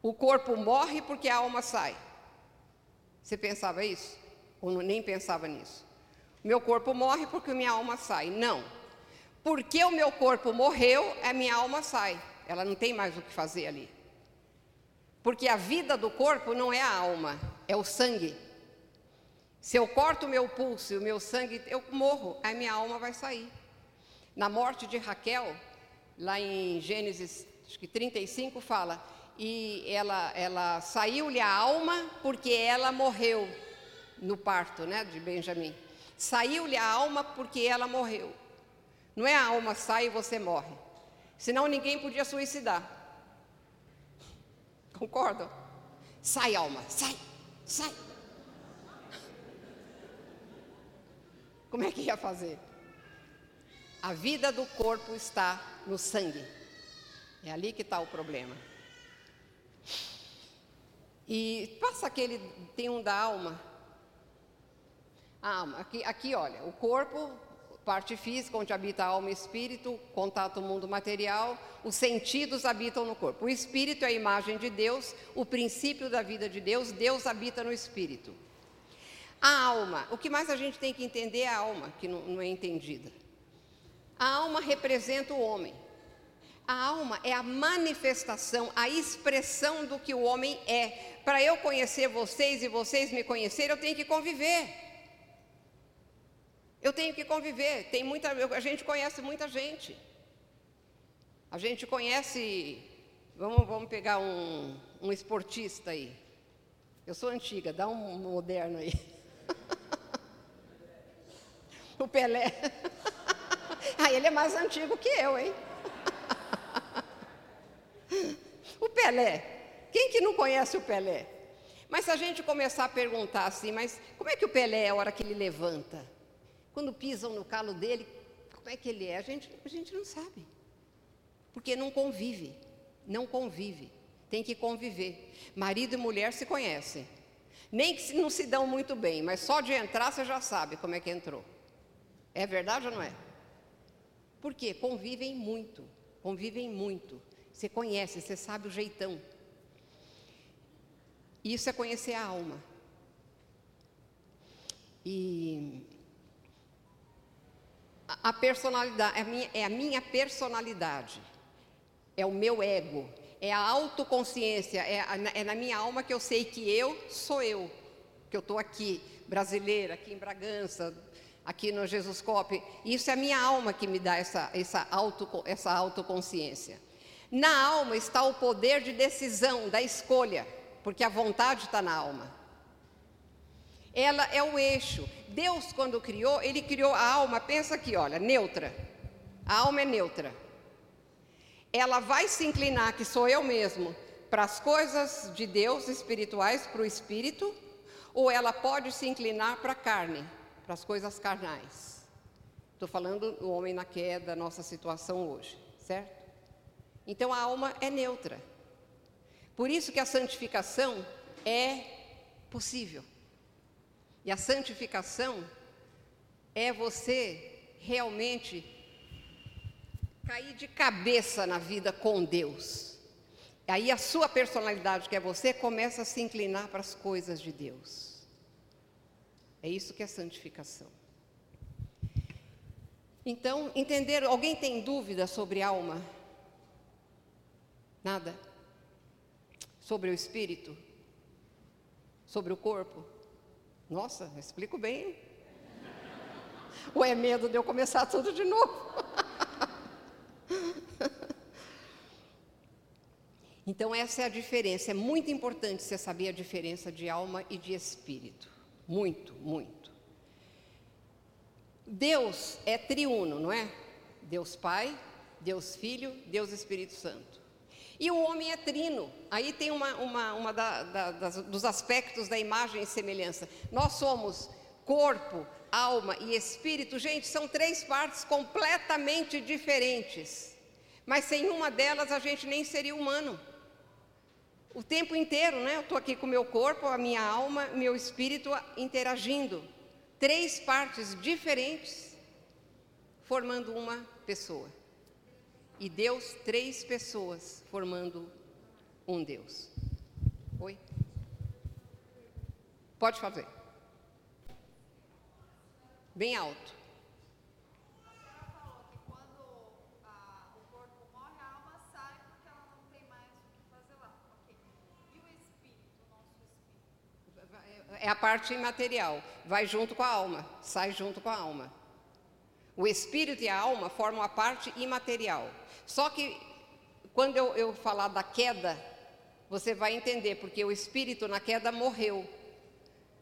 o corpo morre porque a alma sai? Você pensava isso? Ou nem pensava nisso? Meu corpo morre porque minha alma sai. Não. Porque o meu corpo morreu, a minha alma sai. Ela não tem mais o que fazer ali. Porque a vida do corpo não é a alma, é o sangue. Se eu corto o meu pulso e o meu sangue, eu morro, a minha alma vai sair. Na morte de Raquel, lá em Gênesis acho que 35 fala, e ela, ela saiu-lhe a alma porque ela morreu no parto né, de Benjamim. Saiu-lhe a alma porque ela morreu. Não é a alma sai e você morre. Senão ninguém podia suicidar. Concordam? Sai, alma, sai, sai. Como é que ia fazer? A vida do corpo está no sangue. É ali que está o problema. E passa aquele, tem um da alma. A alma, aqui, aqui olha, o corpo, parte física, onde habita a alma e espírito, contato mundo material, os sentidos habitam no corpo. O espírito é a imagem de Deus, o princípio da vida de Deus, Deus habita no espírito. A alma, o que mais a gente tem que entender é a alma, que não, não é entendida. A alma representa o homem. A alma é a manifestação, a expressão do que o homem é. Para eu conhecer vocês e vocês me conhecerem, eu tenho que conviver. Eu tenho que conviver. Tem muita, a gente conhece muita gente. A gente conhece. Vamos, vamos pegar um, um esportista aí. Eu sou antiga, dá um moderno aí. o Pelé. ah, ele é mais antigo que eu, hein? o Pelé. Quem que não conhece o Pelé? Mas se a gente começar a perguntar assim, mas como é que o Pelé é a hora que ele levanta? Quando pisam no calo dele, como é que ele é? A gente, a gente não sabe. Porque não convive. Não convive. Tem que conviver. Marido e mulher se conhecem. Nem que não se dão muito bem, mas só de entrar você já sabe como é que entrou. É verdade ou não é? Porque convivem muito, convivem muito. Você conhece, você sabe o jeitão. Isso é conhecer a alma. E a personalidade, é a minha, é a minha personalidade, é o meu ego, é a autoconsciência, é, a, é na minha alma que eu sei que eu sou eu, que eu estou aqui, brasileira, aqui em Bragança, aqui no Jesus Cop. Isso é a minha alma que me dá essa, essa, auto, essa autoconsciência. Na alma está o poder de decisão, da escolha, porque a vontade está na alma. Ela é o eixo. Deus, quando criou, ele criou a alma, pensa aqui, olha, neutra. A alma é neutra. Ela vai se inclinar, que sou eu mesmo, para as coisas de Deus espirituais, para o espírito, ou ela pode se inclinar para a carne, para as coisas carnais. Estou falando do homem na queda, nossa situação hoje, certo? Então a alma é neutra. Por isso que a santificação é possível. E a santificação é você realmente cair de cabeça na vida com Deus. Aí a sua personalidade, que é você, começa a se inclinar para as coisas de Deus. É isso que é santificação. Então, entender, alguém tem dúvida sobre alma? Nada? Sobre o espírito? Sobre o corpo? Nossa, explico bem. Ou é medo de eu começar tudo de novo? então, essa é a diferença. É muito importante você saber a diferença de alma e de espírito. Muito, muito. Deus é triuno, não é? Deus Pai, Deus Filho, Deus Espírito Santo. E o homem é trino. Aí tem uma, uma, uma da, da, das, dos aspectos da imagem e semelhança. Nós somos corpo, alma e espírito. Gente, são três partes completamente diferentes. Mas sem uma delas a gente nem seria humano. O tempo inteiro, né? Eu estou aqui com o meu corpo, a minha alma, meu espírito interagindo. Três partes diferentes formando uma pessoa. E Deus três pessoas formando um Deus. Oi? Pode fazer. Bem alto. É a parte imaterial, vai junto com a alma, sai junto com a alma. O espírito e a alma formam a parte imaterial. Só que quando eu, eu falar da queda, você vai entender, porque o espírito na queda morreu.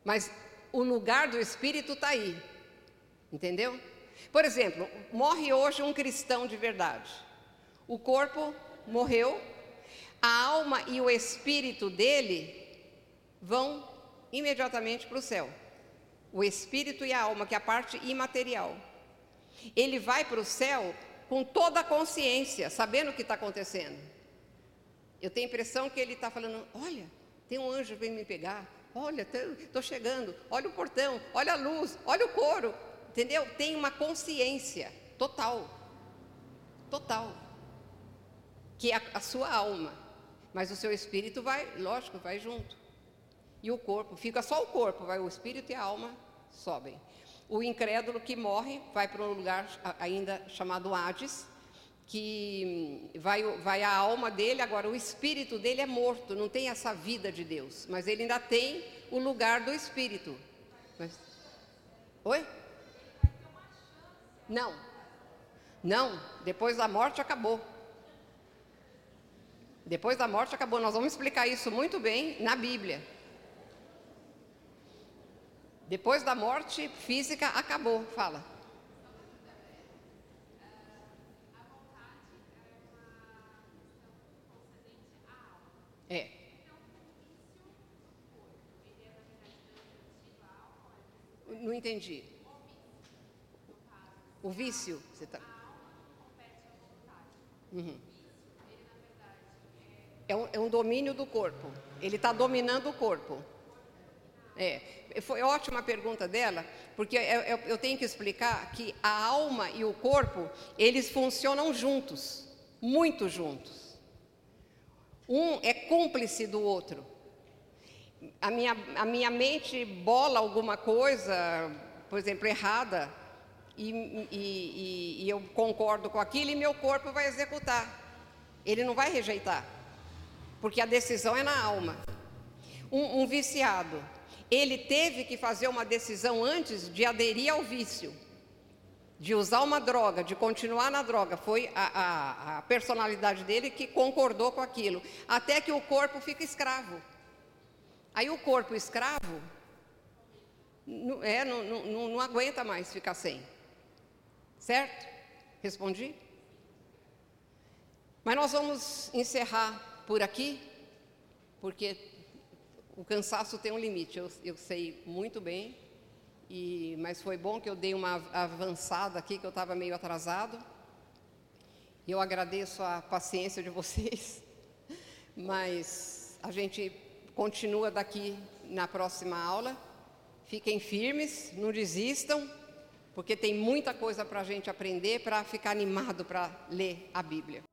Mas o lugar do espírito está aí. Entendeu? Por exemplo, morre hoje um cristão de verdade. O corpo morreu, a alma e o espírito dele vão imediatamente para o céu. O espírito e a alma, que é a parte imaterial. Ele vai para o céu com toda a consciência, sabendo o que está acontecendo. Eu tenho a impressão que ele está falando: olha, tem um anjo vem me pegar, olha, estou chegando, olha o portão, olha a luz, olha o couro. Entendeu? Tem uma consciência total. Total. Que é a, a sua alma. Mas o seu espírito vai, lógico, vai junto. E o corpo, fica só o corpo, vai o espírito e a alma sobem. O incrédulo que morre vai para um lugar ainda chamado Hades, que vai, vai a alma dele, agora o espírito dele é morto, não tem essa vida de Deus, mas ele ainda tem o lugar do espírito. Mas... Oi? Não, não, depois da morte acabou. Depois da morte acabou. Nós vamos explicar isso muito bem na Bíblia. Depois da morte física, acabou. Fala. É. Não entendi. O vício, você está. Uhum. É um, é um domínio do corpo. Ele está dominando o corpo. É, foi ótima a pergunta dela, porque eu, eu, tenho que explicar que a alma e o corpo, eles funcionam juntos, muito juntos. Um é cúmplice do outro. A minha, a minha mente bola alguma coisa, por exemplo, errada, e, e, e, eu concordo com aquilo e meu corpo vai executar. Ele não vai rejeitar, porque a decisão é na alma. um, um viciado, ele teve que fazer uma decisão antes de aderir ao vício, de usar uma droga, de continuar na droga. Foi a, a, a personalidade dele que concordou com aquilo, até que o corpo fica escravo. Aí o corpo escravo não, é, não, não, não aguenta mais ficar sem. Certo? Respondi? Mas nós vamos encerrar por aqui, porque o cansaço tem um limite, eu, eu sei muito bem, e, mas foi bom que eu dei uma avançada aqui, que eu estava meio atrasado. Eu agradeço a paciência de vocês, mas a gente continua daqui na próxima aula. Fiquem firmes, não desistam, porque tem muita coisa para a gente aprender para ficar animado para ler a Bíblia.